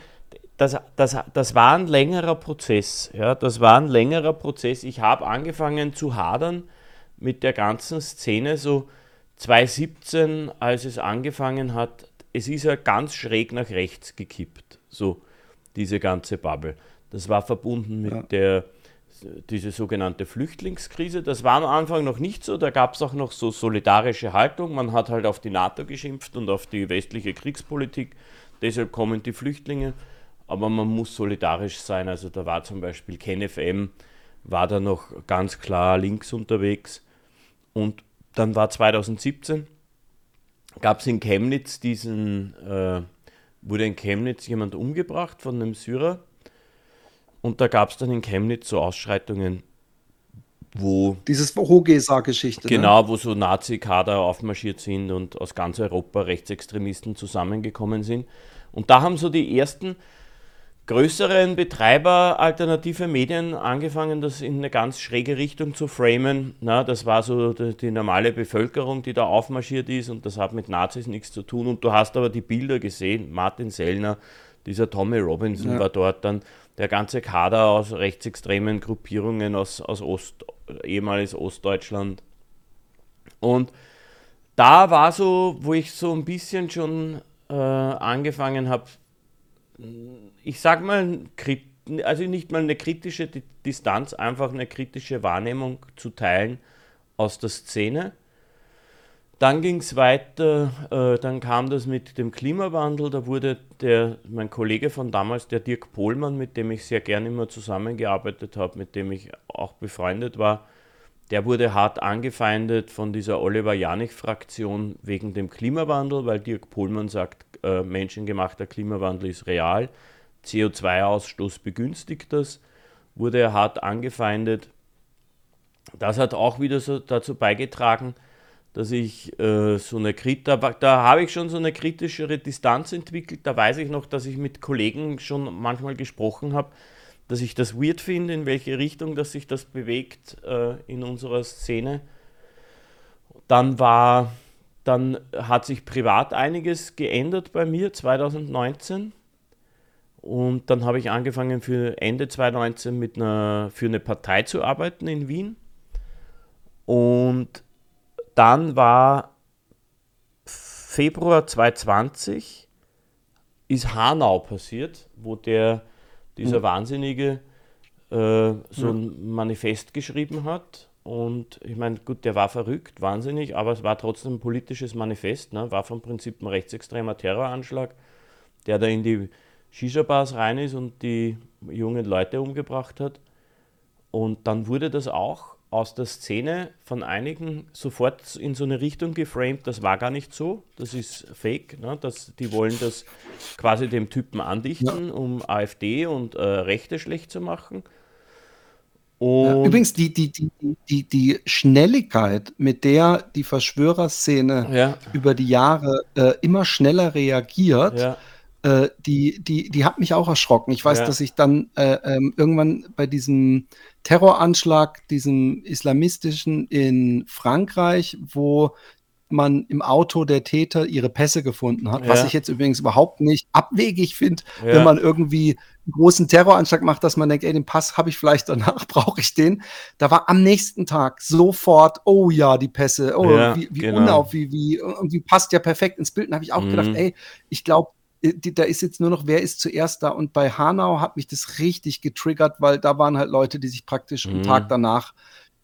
[SPEAKER 2] das, das, das war ein längerer Prozess. Ja, das war ein längerer Prozess. Ich habe angefangen zu hadern mit der ganzen Szene so 2017, als es angefangen hat. Es ist ja ganz schräg nach rechts gekippt, so diese ganze Bubble. Das war verbunden mit
[SPEAKER 1] Ja.
[SPEAKER 2] der diese sogenannte Flüchtlingskrise. Das war am Anfang noch nicht so. Da gab es auch noch so solidarische Haltung. Man hat halt auf die NATO geschimpft und auf die westliche Kriegspolitik. Deshalb kommen die Flüchtlinge. Aber man muss solidarisch sein. Also da war zum Beispiel KenFM, war da noch ganz klar links unterwegs. Und dann war 2017, gab es in Chemnitz diesen, äh, wurde in Chemnitz jemand umgebracht von einem Syrer. Und da gab es dann in Chemnitz so Ausschreitungen, wo.
[SPEAKER 1] Dieses Hogeser-Geschichte.
[SPEAKER 2] Ne? Genau, ne? wo so Nazi-Kader aufmarschiert sind und aus ganz Europa Rechtsextremisten zusammengekommen sind. Und da haben so die ersten größeren Betreiber alternative Medien angefangen, das in eine ganz schräge Richtung zu framen. Na, das war so die, die, normale Bevölkerung, die da aufmarschiert ist und das hat mit Nazis nichts zu tun. Und du hast aber die Bilder gesehen, Martin Sellner, dieser Tommy Robinson ja. war dort dann, der ganze Kader aus rechtsextremen Gruppierungen aus, aus Ost, ehemals Ostdeutschland. Und da war so, wo ich so ein bisschen schon äh, angefangen habe, ich sag mal, also nicht mal eine kritische Distanz, einfach eine kritische Wahrnehmung zu teilen aus der Szene. Dann ging es weiter, äh, dann kam das mit dem Klimawandel, da wurde der, mein Kollege von damals, der Dirk Pohlmann, mit dem ich sehr gerne immer zusammengearbeitet habe, mit dem ich auch befreundet war, der wurde hart angefeindet von dieser Oliver Janich-Fraktion wegen dem Klimawandel, weil Dirk Pohlmann sagt, äh, menschengemachter Klimawandel ist real, CO2-Ausstoß begünstigt das, wurde er hart angefeindet. Das hat auch wieder so dazu beigetragen, dass ich äh, so eine da, da habe ich schon so eine kritischere Distanz entwickelt. Da weiß ich noch, dass ich mit Kollegen schon manchmal gesprochen habe, dass ich das weird finde, in welche Richtung dass sich das bewegt äh, in unserer Szene. Dann war, dann hat sich privat einiges geändert bei mir 2019. Und dann habe ich angefangen für Ende 2019 mit einer, für eine Partei zu arbeiten in Wien. Und dann war Februar 2020 ist Hanau passiert, wo der, dieser mhm. Wahnsinnige äh, so ein Manifest geschrieben hat. Und ich meine, gut, der war verrückt, wahnsinnig, aber es war trotzdem ein politisches Manifest, ne? war vom Prinzip ein rechtsextremer Terroranschlag, der da in die Shisha-Bars rein ist und die jungen Leute umgebracht hat. Und dann wurde das auch aus der Szene von einigen sofort in so eine Richtung geframed, das war gar nicht so, das ist fake, ne? das, die wollen das quasi dem Typen andichten, ja. um AfD und äh, Rechte schlecht zu machen.
[SPEAKER 1] Ja, übrigens, die, die, die, die, die Schnelligkeit, mit der die Verschwörerszene ja. über die Jahre äh, immer schneller reagiert, äh, die, die, die hat mich auch erschrocken. Ich weiß, dass ich dann äh, ähm, irgendwann bei diesem Terroranschlag, diesem islamistischen in Frankreich, wo man im Auto der Täter ihre Pässe gefunden hat, ja. was ich jetzt übrigens überhaupt nicht abwegig finde, ja. wenn man irgendwie einen großen Terroranschlag macht, dass man denkt, ey, den Pass habe ich vielleicht danach, brauche ich den. Da war am nächsten Tag sofort, oh ja, die Pässe, oh, ja, wie, wie genau. unauf, wie, wie, irgendwie passt ja perfekt ins Bild. Da habe ich auch mhm. gedacht, ey, ich glaube, äh, da ist jetzt nur noch, wer ist zuerst da? Und bei Hanau hat mich das richtig getriggert, weil da waren halt Leute, die sich praktisch mhm. einen Tag danach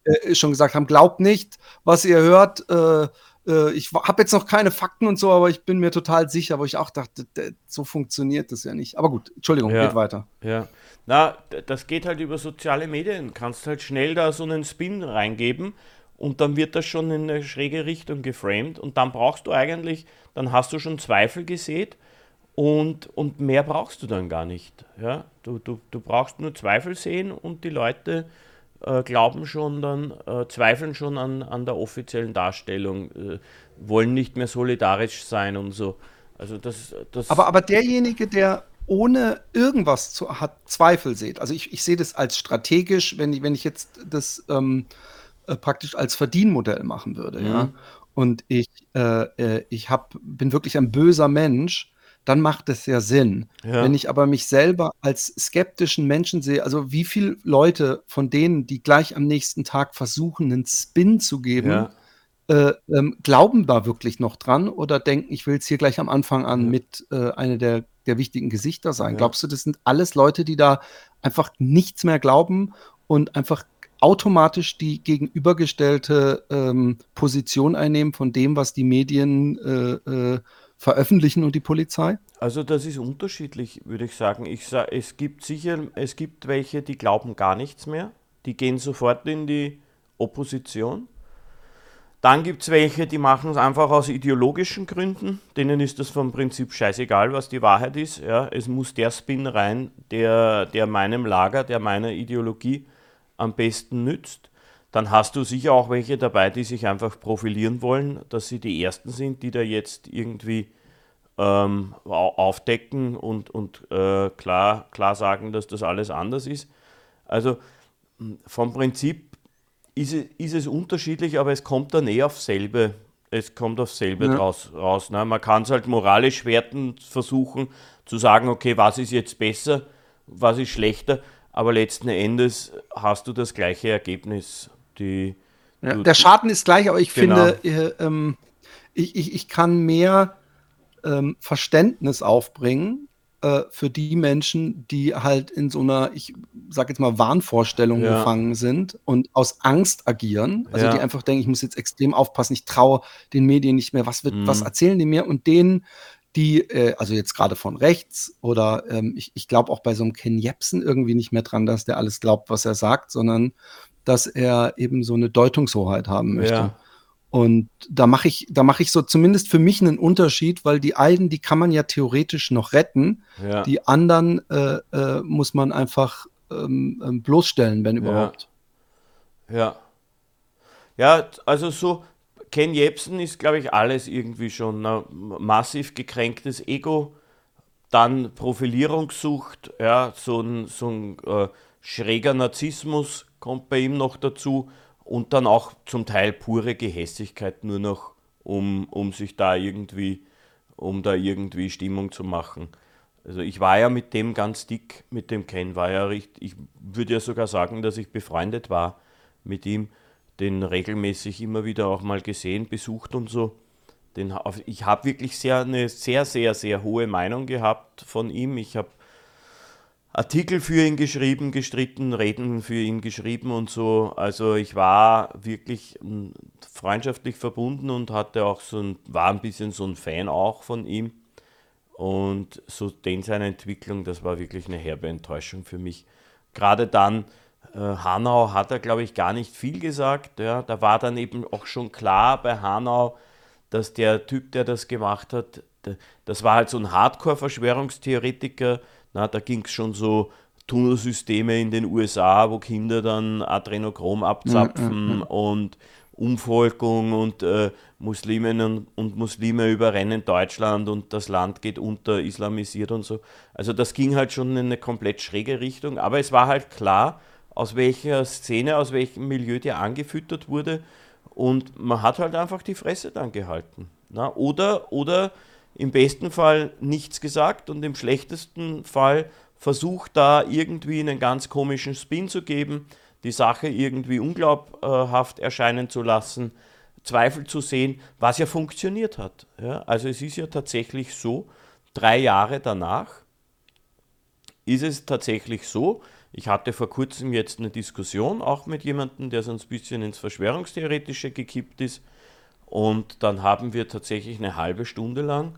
[SPEAKER 1] äh, schon gesagt haben, glaubt nicht, was ihr hört. Äh, äh, ich habe jetzt noch keine Fakten und so, aber ich bin mir total sicher, wo ich auch dachte, so funktioniert das ja nicht. Aber gut, Entschuldigung,
[SPEAKER 2] ja,
[SPEAKER 1] geht weiter.
[SPEAKER 2] Ja, na, das geht halt über soziale Medien. Kannst halt schnell da so einen Spin reingeben und dann wird das schon in eine schräge Richtung geframed und dann brauchst du eigentlich, dann hast du schon Zweifel gesät und, und mehr brauchst du dann gar nicht. Ja? Du, du, du brauchst nur Zweifel sehen und die Leute äh, glauben schon dann, äh, zweifeln schon an, an der offiziellen Darstellung, äh, wollen nicht mehr solidarisch sein und so. Also das, das
[SPEAKER 1] aber, aber derjenige, der ohne irgendwas zu, hat Zweifel sieht, also ich, ich sehe das als strategisch, wenn ich, wenn ich jetzt das ähm, äh, praktisch als Verdienmodell machen würde, mhm. ja, und ich, äh, äh, ich hab, bin wirklich ein böser Mensch, dann macht es ja Sinn. Ja. Wenn ich aber mich selber als skeptischen Menschen sehe, also wie viele Leute von denen, die gleich am nächsten Tag versuchen, einen Spin zu geben, ja. äh, ähm, glauben da wirklich noch dran oder denken, ich will es hier gleich am Anfang an ja. mit äh, einer der, der wichtigen Gesichter sein? Glaubst du, das sind alles Leute, die da einfach nichts mehr glauben und einfach automatisch die gegenübergestellte ähm, Position einnehmen von dem, was die Medien äh, äh veröffentlichen und die Polizei?
[SPEAKER 2] Also das ist unterschiedlich, würde ich sagen. Ich sag, es gibt sicher, es gibt welche, die glauben gar nichts mehr. Die gehen sofort in die Opposition. Dann gibt es welche, die machen es einfach aus ideologischen Gründen. Denen ist das vom Prinzip scheißegal, was die Wahrheit ist. Ja, es muss der Spin rein, der, der meinem Lager, der meiner Ideologie am besten nützt. Dann hast du sicher auch welche dabei, die sich einfach profilieren wollen, dass sie die Ersten sind, die da jetzt irgendwie ähm, aufdecken und, und äh, klar, klar sagen, dass das alles anders ist. Also vom Prinzip ist es, ist es unterschiedlich, aber es kommt dann eh auf selbe, es kommt auf selbe ja. draus, raus. Ne? Man kann es halt moralisch werten, versuchen zu sagen, okay, was ist jetzt besser, was ist schlechter, aber letzten Endes hast du das gleiche Ergebnis. Die,
[SPEAKER 1] ja, der Schaden ist gleich, aber ich genau. finde, äh, ähm, ich, ich, ich kann mehr ähm, Verständnis aufbringen äh, für die Menschen, die halt in so einer, ich sag jetzt mal, Wahnvorstellung ja. gefangen sind und aus Angst agieren. Also ja. die einfach denken, ich muss jetzt extrem aufpassen, ich traue den Medien nicht mehr, was wird, mhm. was erzählen die mir? Und denen, die, äh, also jetzt gerade von rechts oder ähm, ich, ich glaube auch bei so einem Ken Jebsen irgendwie nicht mehr dran, dass der alles glaubt, was er sagt, sondern dass er eben so eine Deutungshoheit haben möchte. Ja. Und da mache ich, da mache ich so zumindest für mich einen Unterschied, weil die einen, die kann man ja theoretisch noch retten. Ja. Die anderen äh, äh, muss man einfach ähm, ähm bloßstellen, wenn überhaupt.
[SPEAKER 2] Ja. ja. Ja, also so, Ken Jebsen ist, glaube ich, alles irgendwie schon ein massiv gekränktes Ego, dann Profilierungssucht, ja, so ein, so ein äh, schräger Narzissmus kommt bei ihm noch dazu und dann auch zum Teil pure Gehässigkeit nur noch, um, um sich da irgendwie, um da irgendwie Stimmung zu machen. Also ich war ja mit dem ganz dick, mit dem Ken, war ja richtig, ich würde ja sogar sagen, dass ich befreundet war mit ihm, den regelmäßig immer wieder auch mal gesehen, besucht und so. Den, ich habe wirklich sehr, eine sehr, sehr, sehr hohe Meinung gehabt von ihm. Ich habe Artikel für ihn geschrieben, gestritten, Reden für ihn geschrieben und so. Also ich war wirklich hm, freundschaftlich verbunden und hatte auch so ein, war ein bisschen so ein Fan auch von ihm. Und so den seine Entwicklung, das war wirklich eine herbe Enttäuschung für mich. Gerade dann, äh, Hanau hat er, glaube ich, gar nicht viel gesagt. Ja. Da war dann eben auch schon klar bei Hanau, dass der Typ, der das gemacht hat, das war halt so ein Hardcore-Verschwörungstheoretiker, na, da ging es schon so Tunnelsysteme in den USA, wo Kinder dann Adrenochrom abzapfen mhm, und Umvolkung und äh, Musliminnen und, Muslime überrennen Deutschland und das Land geht unter, islamisiert und so. Also das ging halt schon in eine komplett schräge Richtung, aber es war halt klar, aus welcher Szene, aus welchem Milieu der angefüttert wurde und man hat halt einfach die Fresse dann gehalten. Na? Oder, oder im besten Fall nichts gesagt und im schlechtesten Fall versucht da irgendwie einen ganz komischen Spin zu geben, die Sache irgendwie unglaubhaft erscheinen zu lassen, Zweifel zu sehen, was ja funktioniert hat. Ja, also es ist ja tatsächlich so, drei Jahre danach ist es tatsächlich so, ich hatte vor kurzem jetzt eine Diskussion auch mit jemandem, der so ein bisschen ins Verschwörungstheoretische gekippt ist. Und dann haben wir tatsächlich eine halbe Stunde lang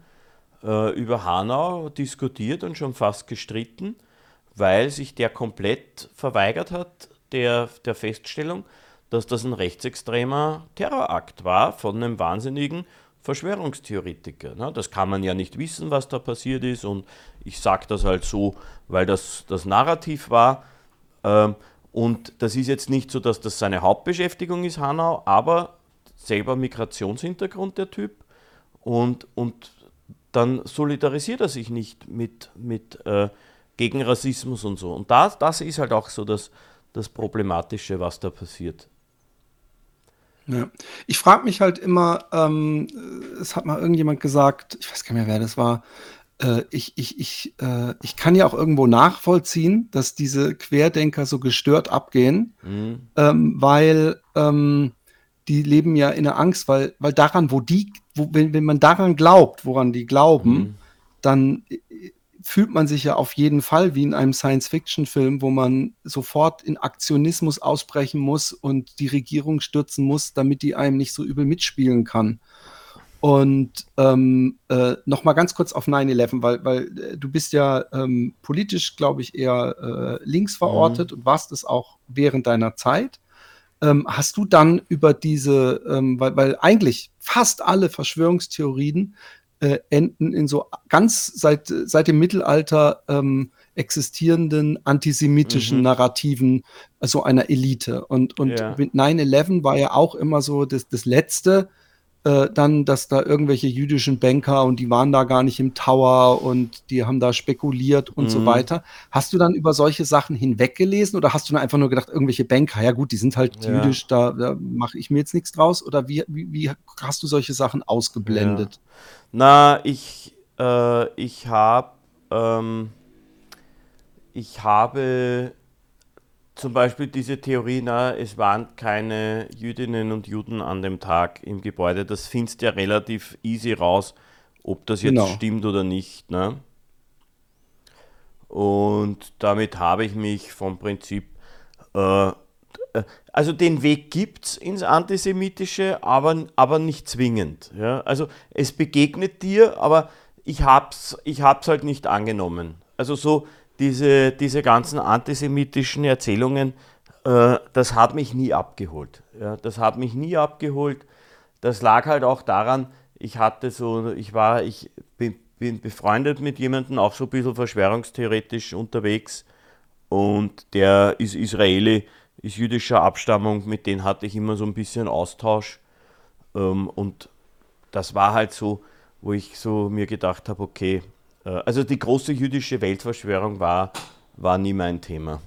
[SPEAKER 2] äh, über Hanau diskutiert und schon fast gestritten, weil sich der komplett verweigert hat der, der Feststellung, dass das ein rechtsextremer Terrorakt war von einem wahnsinnigen Verschwörungstheoretiker. Ne? Das kann man ja nicht wissen, was da passiert ist und ich sage das halt so, weil das das Narrativ war. Ähm, und das ist jetzt nicht so, dass das seine Hauptbeschäftigung ist, Hanau, aber selber Migrationshintergrund der Typ und, und dann solidarisiert er sich nicht mit, mit äh, gegen Rassismus und so. Und das, das ist halt auch so das, das Problematische, was da passiert.
[SPEAKER 1] Ja. Ich frage mich halt immer, ähm, es hat mal irgendjemand gesagt, ich weiß gar nicht mehr, wer das war, äh, ich, ich, ich, äh, ich kann ja auch irgendwo nachvollziehen, dass diese Querdenker so gestört abgehen, mhm. ähm, weil ähm, die leben ja in der Angst, weil, weil daran, wo die, wo, wenn, wenn man daran glaubt, woran die glauben, mhm. dann äh, fühlt man sich ja auf jeden Fall wie in einem Science-Fiction-Film, wo man sofort in Aktionismus ausbrechen muss und die Regierung stürzen muss, damit die einem nicht so übel mitspielen kann. Und ähm, äh, noch mal ganz kurz auf 9-11, weil, weil äh, du bist ja ähm, politisch, glaube ich, eher äh, links verortet mhm. und warst es auch während deiner Zeit. Ähm, hast du dann über diese, ähm, weil, weil eigentlich fast alle Verschwörungstheorien äh, enden in so ganz seit, seit dem Mittelalter ähm, existierenden antisemitischen mhm. Narrativen so einer Elite. Und, und ja. mit 9-11 war ja auch immer so das, das Letzte, äh, dann, dass da irgendwelche jüdischen Banker und die waren da gar nicht im Tower und die haben da spekuliert und mhm. so weiter. Hast du dann über solche Sachen hinweggelesen oder hast du dann einfach nur gedacht, irgendwelche Banker, ja gut, die sind halt ja. jüdisch, da, da mache ich mir jetzt nichts draus? Oder wie, wie, wie hast du solche Sachen ausgeblendet? Ja.
[SPEAKER 2] Na, ich, äh, ich habe ähm, ich habe zum Beispiel diese Theorie, na, es waren keine Jüdinnen und Juden an dem Tag im Gebäude, das findest ja relativ easy raus, ob das jetzt genau. stimmt oder nicht. Ne? Und damit habe ich mich vom Prinzip, äh, äh also den Weg gibt es ins Antisemitische, aber, aber nicht zwingend. Ja? Also es begegnet dir, aber ich habe es ich hab's halt nicht angenommen. Also so, diese, diese ganzen antisemitischen Erzählungen, äh, das hat mich nie abgeholt. Ja, das hat mich nie abgeholt. Das lag halt auch daran, ich hatte so, ich war, ich bin, bin befreundet mit jemandem, auch so ein bisschen verschwörungstheoretisch unterwegs und der ist Israeli, ist jüdischer Abstammung, mit denen hatte ich immer so ein bisschen Austausch ähm, und das war halt so, wo ich so mir gedacht habe, okay, also die große jüdische Weltverschwörung war, war nie mein Thema.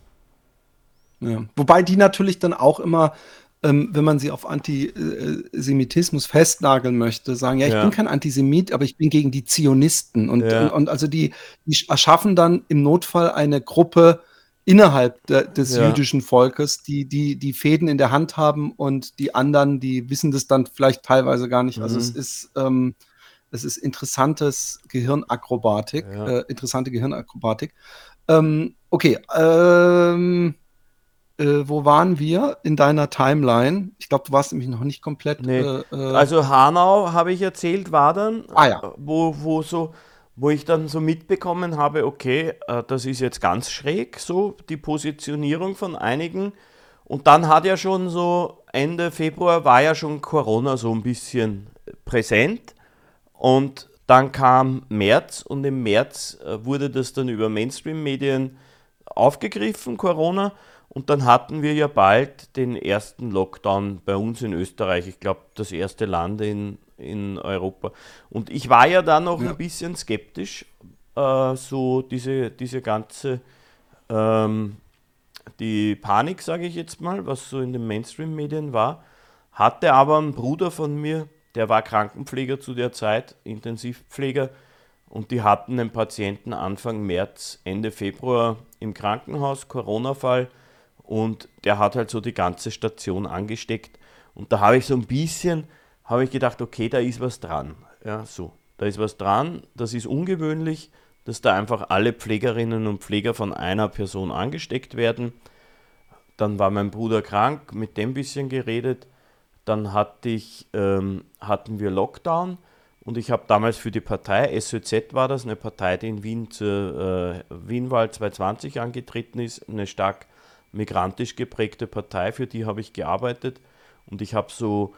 [SPEAKER 1] Ja. Wobei die natürlich dann auch immer, ähm, wenn man sie auf Antisemitismus festnageln möchte, sagen, ja, ich ja. bin kein Antisemit, aber ich bin gegen die Zionisten. Und, ja. und, und, also die, die erschaffen dann im Notfall eine Gruppe innerhalb de, des jüdischen Volkes, die, die die Fäden in der Hand haben und die anderen, die wissen das dann vielleicht teilweise gar nicht. Mhm. Also es ist ähm, es ist interessantes Gehirnakrobatik, ja. äh, interessante Gehirnakrobatik. Ähm, okay, ähm, äh, wo waren wir in deiner Timeline? Ich glaube, du warst nämlich noch nicht komplett. Nee. Äh,
[SPEAKER 2] äh also Hanau, habe ich erzählt, war dann,
[SPEAKER 1] ah, ja.
[SPEAKER 2] wo, wo, so, wo ich dann so mitbekommen habe, okay, äh, das ist jetzt ganz schräg, so die Positionierung von einigen. Und dann hat ja schon so Ende Februar war ja schon Corona so ein bisschen präsent. Und dann kam März und im März äh, wurde das dann über Mainstream-Medien aufgegriffen, Corona. Und dann hatten wir ja bald den ersten Lockdown bei uns in Österreich. Ich glaube, das erste Land in, in Europa. Und ich war ja da noch ja. ein bisschen skeptisch, äh, so diese, diese ganze, ähm, die Panik, sage ich jetzt mal, was so in den Mainstream-Medien war. Hatte aber ein Bruder von mir, der war Krankenpfleger zu der Zeit, Intensivpfleger, und die hatten einen Patienten Anfang März, Ende Februar im Krankenhaus, Corona-Fall, und der hat halt so die ganze Station angesteckt. Und da habe ich so ein bisschen, habe ich gedacht, okay, da ist was dran. Ja, so, da ist was dran, das ist ungewöhnlich, dass da einfach alle Pflegerinnen und Pfleger von einer Person angesteckt werden. Dann war mein Bruder krank, mit dem bisschen geredet. Dann hatte ich, ähm, hatten wir Lockdown und ich habe damals für die Partei, SÖZ war das, eine Partei, die in Wien zur äh, Wienwahl 2020 angetreten ist, eine stark migrantisch geprägte Partei, für die habe ich gearbeitet und ich habe so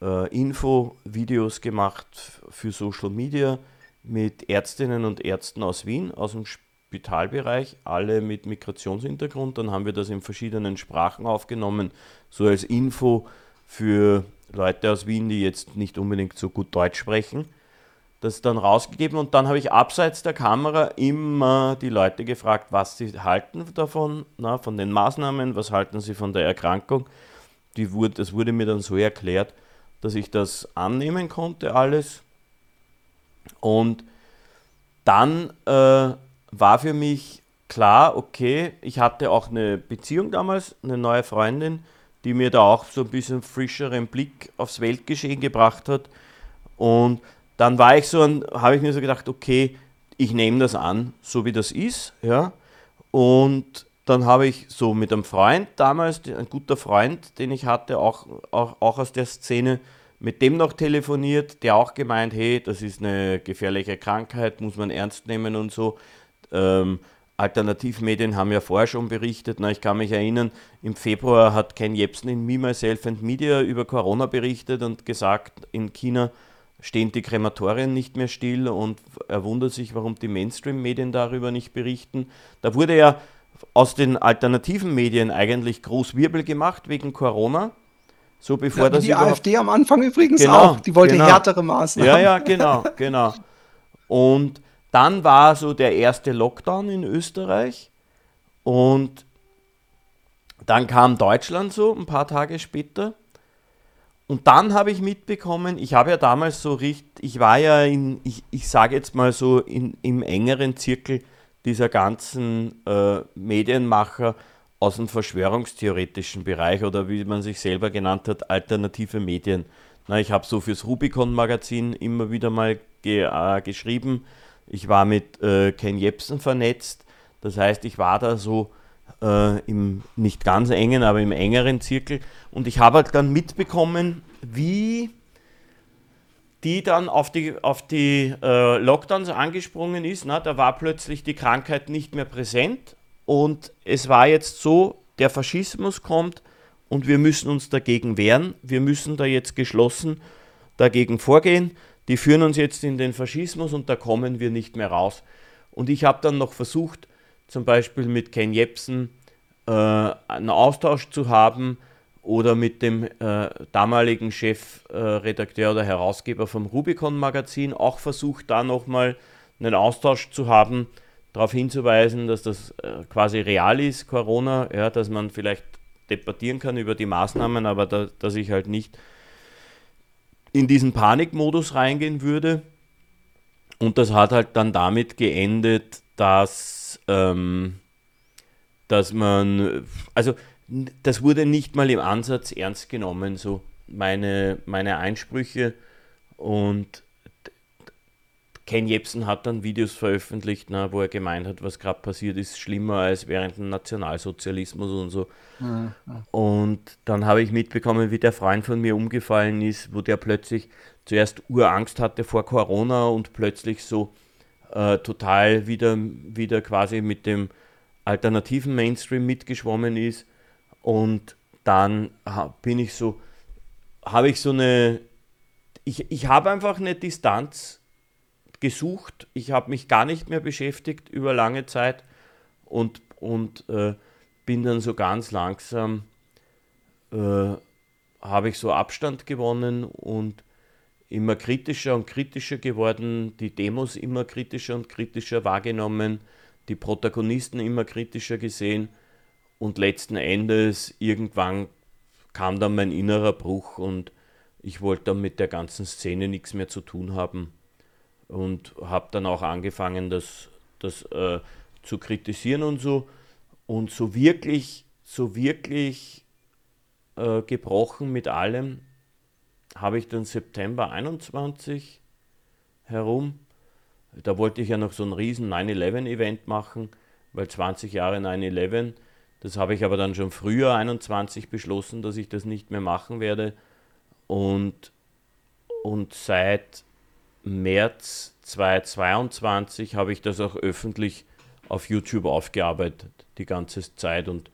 [SPEAKER 2] äh, Info-Videos gemacht für Social Media mit Ärztinnen und Ärzten aus Wien, aus dem Spitalbereich, alle mit Migrationshintergrund. Dann haben wir das in verschiedenen Sprachen aufgenommen, so als Info für Leute aus Wien, die jetzt nicht unbedingt so gut Deutsch sprechen. Das dann rausgegeben und dann habe ich abseits der Kamera immer die Leute gefragt, was sie halten davon, na, von den Maßnahmen, was halten sie von der Erkrankung. Die wurde, das wurde mir dann so erklärt, dass ich das annehmen konnte, alles. Und dann äh, war für mich klar, okay, ich hatte auch eine Beziehung damals, eine neue Freundin, die mir da auch so ein bisschen frischeren Blick aufs Weltgeschehen gebracht hat. Und dann war ich so, habe ich mir so gedacht, okay, ich nehme das an, so wie das ist, ja. Und dann habe ich so mit einem Freund damals, ein guter Freund, den ich hatte, auch, auch, auch aus der Szene, mit dem noch telefoniert, der auch gemeint, hey, das ist eine gefährliche Krankheit, muss man ernst nehmen und so. Ähm, Alternativmedien haben ja vorher schon berichtet. Na, ich kann mich erinnern, im Februar hat Ken Jebsen in Me, Myself and Media über Corona berichtet und gesagt, in China stehen die Krematorien nicht mehr still und er wundert sich, warum die Mainstream-Medien darüber nicht berichten. Da wurde ja aus den alternativen Medien eigentlich groß Wirbel gemacht wegen Corona. So bevor ja,
[SPEAKER 1] das die AfD am Anfang übrigens genau, auch, die wollte genau. härtere Maßnahmen.
[SPEAKER 2] Ja, ja, genau, genau. Und dann war so der erste Lockdown in Österreich und dann kam Deutschland so ein paar Tage später. Und dann habe ich mitbekommen, ich habe ja damals so richtig, ich war ja in, ich, ich sage jetzt mal so in, im engeren Zirkel dieser ganzen äh, Medienmacher aus dem verschwörungstheoretischen Bereich oder wie man sich selber genannt hat, alternative Medien. Na, ich habe so fürs Rubicon-Magazin immer wieder mal ge äh, geschrieben. Ich war mit äh, Ken Jebsen vernetzt. Das heißt, ich war da so äh, im nicht ganz engen, aber im engeren Zirkel. Und ich habe halt dann mitbekommen, wie die dann auf die, auf die äh, Lockdowns angesprungen ist. Na, da war plötzlich die Krankheit nicht mehr präsent und es war jetzt so, der Faschismus kommt und wir müssen uns dagegen wehren. Wir müssen da jetzt geschlossen dagegen vorgehen. Die führen uns jetzt in den Faschismus und da kommen wir nicht mehr raus. Und ich habe dann noch versucht, zum Beispiel mit Ken Jebsen äh, einen Austausch zu haben oder mit dem äh, damaligen Chefredakteur äh, oder Herausgeber vom Rubicon Magazin auch versucht, da nochmal einen Austausch zu haben, darauf hinzuweisen, dass das äh, quasi real ist, Corona, ja, dass man vielleicht debattieren kann über die Maßnahmen, aber da, dass ich halt nicht in diesen Panikmodus reingehen würde. Und das hat halt dann damit geendet, dass, ähm, dass man, also das wurde nicht mal im Ansatz ernst genommen, so meine, meine Einsprüche. Und Ken Jebsen hat dann Videos veröffentlicht, na, wo er gemeint hat, was gerade passiert ist, schlimmer als während dem Nationalsozialismus und so. Ja. Und dann habe ich mitbekommen, wie der Freund von mir umgefallen ist, wo der plötzlich zuerst Urangst hatte vor Corona und plötzlich so äh, total wieder, wieder quasi mit dem alternativen Mainstream mitgeschwommen ist und dann bin ich so, habe ich so eine, ich, ich habe einfach eine Distanz gesucht. Ich habe mich gar nicht mehr beschäftigt über lange Zeit und, und äh, bin dann so ganz langsam, äh, habe ich so Abstand gewonnen und immer kritischer und kritischer geworden, die Demos immer kritischer und kritischer wahrgenommen, die Protagonisten immer kritischer gesehen und letzten Endes, irgendwann kam dann mein innerer Bruch und ich wollte dann mit der ganzen Szene nichts mehr zu tun haben. Und habe dann auch angefangen, das, das äh, zu kritisieren und so. Und so wirklich, so wirklich äh, gebrochen mit allem habe ich dann September 21 herum. Da wollte ich ja noch so ein riesen 9-11-Event machen, weil 20 Jahre 9-11 das habe ich aber dann schon früher 21 beschlossen, dass ich das nicht mehr machen werde. Und, und seit März 2022 habe ich das auch öffentlich auf YouTube aufgearbeitet, die ganze Zeit. Und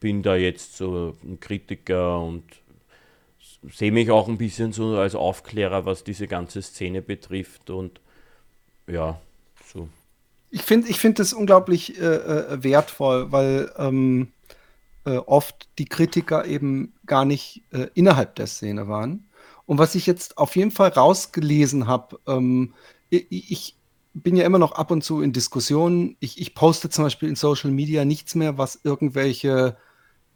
[SPEAKER 2] bin da jetzt so ein Kritiker und sehe mich auch ein bisschen so als Aufklärer, was diese ganze Szene betrifft. Und ja, so
[SPEAKER 1] ich finde ich find das unglaublich äh, äh, wertvoll, weil ähm, äh, oft die Kritiker eben gar nicht äh, innerhalb der Szene waren. Und was ich jetzt auf jeden Fall rausgelesen habe, ähm, ich, ich, bin ja immer noch ab und zu in Diskussionen. Ich, ich poste zum Beispiel in Social Media nichts mehr, was irgendwelche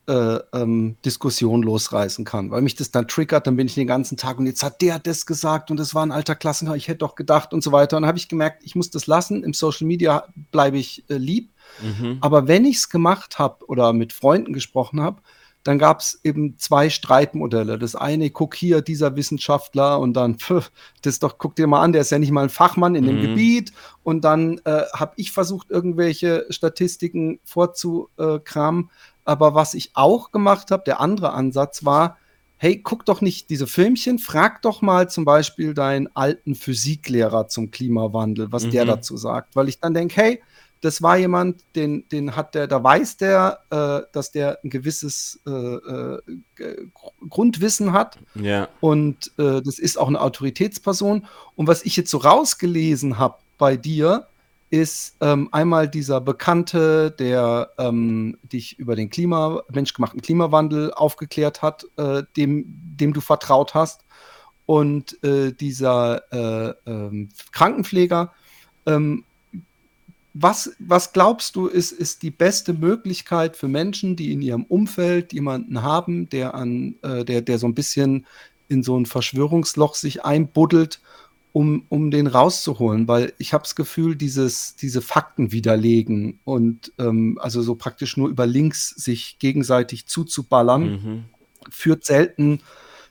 [SPEAKER 1] äh, ähm, Diskussion losreißen kann, weil mich das dann triggert, dann bin ich den ganzen Tag und jetzt hat der das gesagt und das war ein alter Klassenkamer, ich hätte doch gedacht und so weiter. Und dann habe ich gemerkt, ich muss das lassen. Im Social Media bleibe ich äh, lieb. Mhm. Aber wenn ich es gemacht habe oder mit Freunden gesprochen habe, dann gab es eben zwei Streitmodelle. Das eine, guck hier, dieser Wissenschaftler und dann, pf, das doch, guck dir mal an, der ist ja nicht mal ein Fachmann in mhm. dem Gebiet. Und dann äh, habe ich versucht, irgendwelche Statistiken vorzukramen. Aber was ich auch gemacht habe, der andere Ansatz war, hey, guck doch nicht diese Filmchen, frag doch mal zum Beispiel deinen alten Physiklehrer zum Klimawandel, was mhm. der dazu sagt. Weil ich dann denke, hey, das war jemand, den, den hat der, da weiß der, äh, dass der ein gewisses äh, äh, Grundwissen hat.
[SPEAKER 2] Ja.
[SPEAKER 1] Und äh, das ist auch eine Autoritätsperson. Und was ich jetzt so rausgelesen habe bei dir, ist ähm, einmal dieser Bekannte, der ähm, dich über den Klima, menschgemachten Klimawandel aufgeklärt hat, äh, dem, dem du vertraut hast. Und äh, dieser äh, ähm, Krankenpfleger. Ähm, was, was glaubst du, ist, ist die beste Möglichkeit für Menschen, die in ihrem Umfeld jemanden haben, der an, äh, der, der so ein bisschen in so ein Verschwörungsloch sich einbuddelt um, um den rauszuholen, weil ich habe das Gefühl, dieses, diese Fakten widerlegen und ähm, also so praktisch nur über Links sich gegenseitig zuzuballern, mhm. führt selten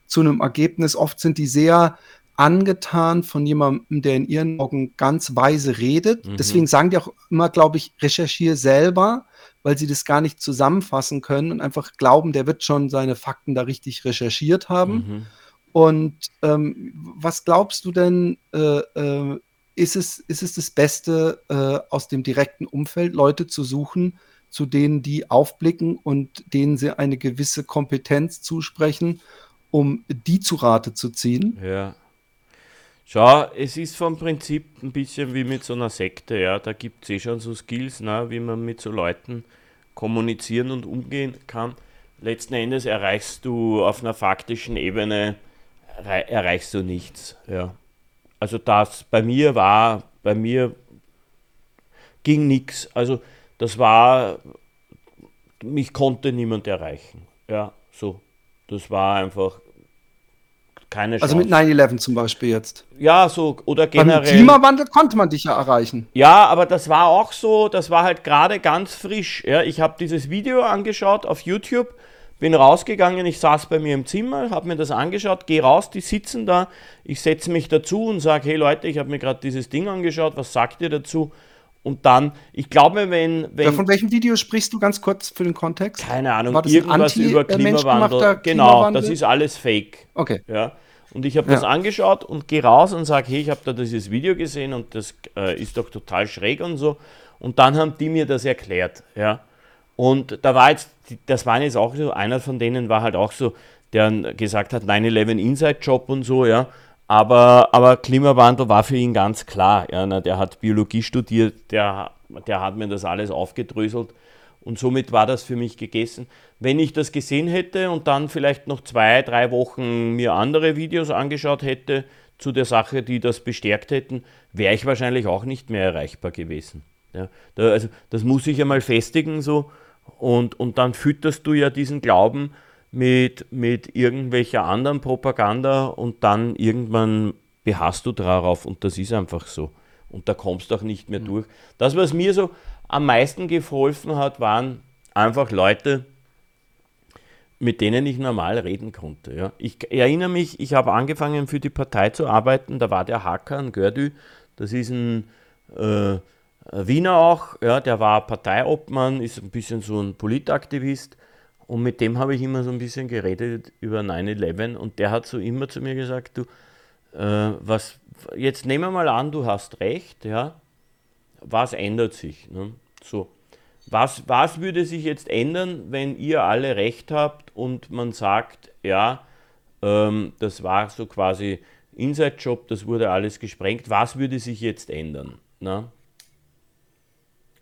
[SPEAKER 1] zu einem Ergebnis. Oft sind die sehr angetan von jemandem, der in ihren Augen ganz weise redet. Mhm. Deswegen sagen die auch immer, glaube ich, recherchiere selber, weil sie das gar nicht zusammenfassen können und einfach glauben, der wird schon seine Fakten da richtig recherchiert haben. Mhm. Und ähm, was glaubst du denn, äh, äh, ist, es, ist es das Beste äh, aus dem direkten Umfeld, Leute zu suchen, zu denen die aufblicken und denen sie eine gewisse Kompetenz zusprechen, um die zu Rate zu ziehen?
[SPEAKER 2] Ja. Schau, es ist vom Prinzip ein bisschen wie mit so einer Sekte, ja. Da gibt es eh schon so Skills, ne, wie man mit so Leuten kommunizieren und umgehen kann. Letzten Endes erreichst du auf einer faktischen Ebene erreichst du nichts. Ja. Also das bei mir war, bei mir ging nichts. Also das war, mich konnte niemand erreichen. Ja, so. Das war einfach keine
[SPEAKER 1] Chance. Also mit 9-11 zum Beispiel jetzt.
[SPEAKER 2] Ja, so, oder generell. Beim
[SPEAKER 1] Klimawandel konnte man dich ja erreichen.
[SPEAKER 2] Ja, aber das war auch so, das war halt gerade ganz frisch. Ja, ich habe dieses Video angeschaut auf YouTube bin rausgegangen, ich saß bei mir im Zimmer, habe mir das angeschaut, gehe raus, die sitzen da, ich setze mich dazu und sage, hey Leute, ich habe mir gerade dieses Ding angeschaut, was sagt ihr dazu? Und dann, ich glaube, wenn, wenn. Ja,
[SPEAKER 1] von welchem Video sprichst du ganz kurz für den Kontext?
[SPEAKER 2] Keine Ahnung, irgendwas über Klimawandel. Genau, das ist alles Fake.
[SPEAKER 1] Okay.
[SPEAKER 2] Ja. Und ich habe ja. das angeschaut und gehe raus und sage, hey, ich habe da dieses Video gesehen und das äh, ist doch total schräg und so. Und dann haben die mir das erklärt. Ja. Und da war jetzt, das war jetzt auch so, einer von denen war halt auch so, der gesagt hat, 9-11 Inside-Job und so, ja. Aber, aber Klimawandel war für ihn ganz klar. Ja, na, der hat Biologie studiert, der, der hat mir das alles aufgedröselt und somit war das für mich gegessen. Wenn ich das gesehen hätte und dann vielleicht noch zwei, drei Wochen mir andere Videos angeschaut hätte zu der Sache, die das bestärkt hätten, wäre ich wahrscheinlich auch nicht mehr erreichbar gewesen. Ja, da, also das muss ich einmal festigen so und, und dann fütterst du ja diesen Glauben mit, mit irgendwelcher anderen Propaganda und dann irgendwann beharrst du darauf und das ist einfach so. Und da kommst du auch nicht mehr mhm. durch. Das, was mir so am meisten geholfen hat, waren einfach Leute, mit denen ich normal reden konnte. Ja. Ich erinnere mich, ich habe angefangen für die Partei zu arbeiten, da war der Hakan Gördü, das ist ein äh, äh, Wiener auch, ja, der war Parteiobmann, ist ein bisschen so ein Politaktivist und mit dem habe ich immer so ein bisschen geredet über 9-11 und der hat so immer zu mir gesagt, du, äh, was, jetzt nehmen wir mal an, du hast recht, ja, was ändert sich? Ne? So, was, was würde sich jetzt ändern, wenn ihr alle recht habt und man sagt, ja, ähm, das war so quasi Inside-Job, das wurde alles gesprengt, was würde sich jetzt ändern? Ne?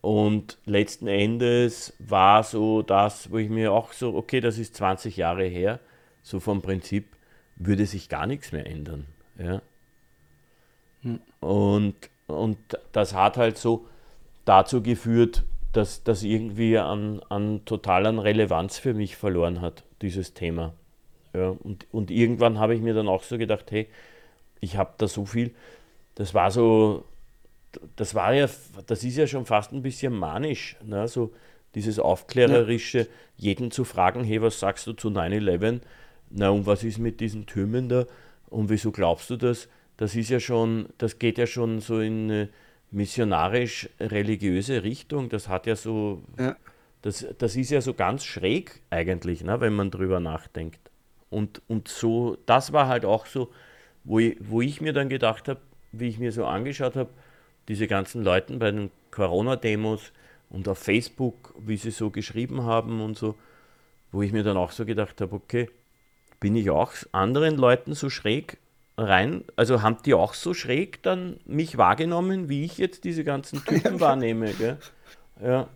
[SPEAKER 2] Und letzten Endes war so das, wo ich mir auch so, okay, das ist 20 Jahre her, so vom Prinzip würde sich gar nichts mehr ändern. Ja? Hm. Und, und das hat halt so dazu geführt, dass das irgendwie an, an total an Relevanz für mich verloren hat, dieses Thema. Ja, und, und irgendwann habe ich mir dann auch so gedacht, hey, ich habe da so viel, das war so das war ja, das ist ja schon fast ein bisschen manisch, ne? so dieses aufklärerische, ja. jeden zu fragen, hey, was sagst du zu 9-11? Na, und was ist mit diesen Türmen da? Und wieso glaubst du das? Das ist ja schon, das geht ja schon so in eine missionarisch-religiöse Richtung. Das hat ja so, ja. Das, das ist ja so ganz schräg eigentlich, ne, wenn man drüber nachdenkt. Und, und so, das war halt auch so, wo ich, wo ich mir dann gedacht habe, wie ich mir so angeschaut habe, diese ganzen Leute bei den Corona-Demos und auf Facebook, wie sie so geschrieben haben und so, wo ich mir dann auch so gedacht habe, okay, bin ich auch anderen Leuten so schräg rein, also haben die auch so schräg dann mich wahrgenommen, wie ich jetzt diese ganzen Typen wahrnehme, gell? Ja.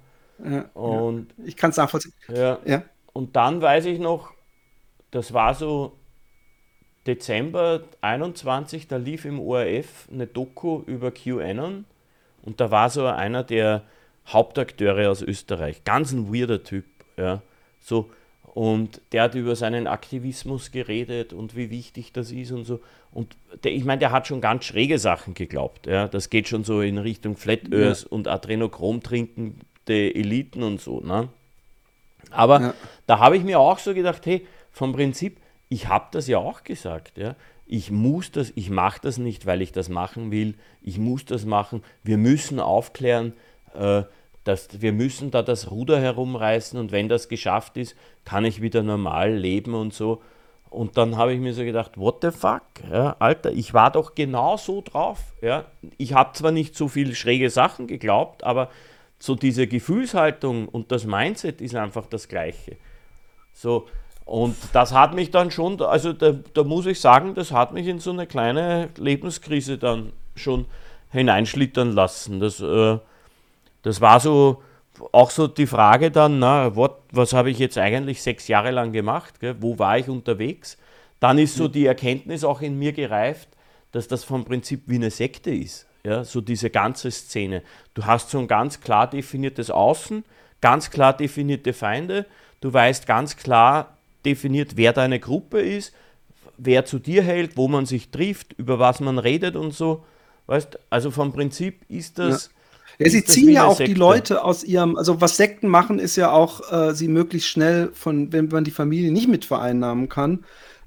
[SPEAKER 1] ja und ja. ich kann es nachvollziehen.
[SPEAKER 2] Ja. ja. Und dann weiß ich noch, das war so Dezember 21, da lief im ORF eine Doku über QAnon und da war so einer der Hauptakteure aus Österreich, ganz ein weirder Typ, ja, so und der hat über seinen Aktivismus geredet und wie wichtig das ist und so. Und der, ich meine, der hat schon ganz schräge Sachen geglaubt. Ja? Das geht schon so in Richtung Flat Earth ja. und Adrenochrom trinkende Eliten und so. Ne? Aber ja. da habe ich mir auch so gedacht, hey, vom Prinzip, ich habe das ja auch gesagt. Ja? Ich muss das, ich mache das nicht, weil ich das machen will. Ich muss das machen. Wir müssen aufklären. Äh, dass wir müssen da das Ruder herumreißen und wenn das geschafft ist, kann ich wieder normal leben und so. Und dann habe ich mir so gedacht, what the fuck, ja, Alter, ich war doch genau so drauf. Ja. Ich habe zwar nicht so viel schräge Sachen geglaubt, aber so diese Gefühlshaltung und das Mindset ist einfach das gleiche. So, und das hat mich dann schon, also da, da muss ich sagen, das hat mich in so eine kleine Lebenskrise dann schon hineinschlittern lassen. Das, äh, das war so auch so die Frage dann, na, what, was habe ich jetzt eigentlich sechs Jahre lang gemacht? Gell? Wo war ich unterwegs? Dann ist so die Erkenntnis auch in mir gereift, dass das vom Prinzip wie eine Sekte ist. Ja, so diese ganze Szene. Du hast so ein ganz klar definiertes Außen, ganz klar definierte Feinde. Du weißt ganz klar definiert, wer deine Gruppe ist, wer zu dir hält, wo man sich trifft, über was man redet und so. Weißt, also vom Prinzip ist das. Ja
[SPEAKER 1] ja, sie ziehen ja auch Sekte. die Leute aus ihrem, also was Sekten machen, ist ja auch, äh, sie möglichst schnell von, wenn man die Familie nicht mit vereinnahmen kann,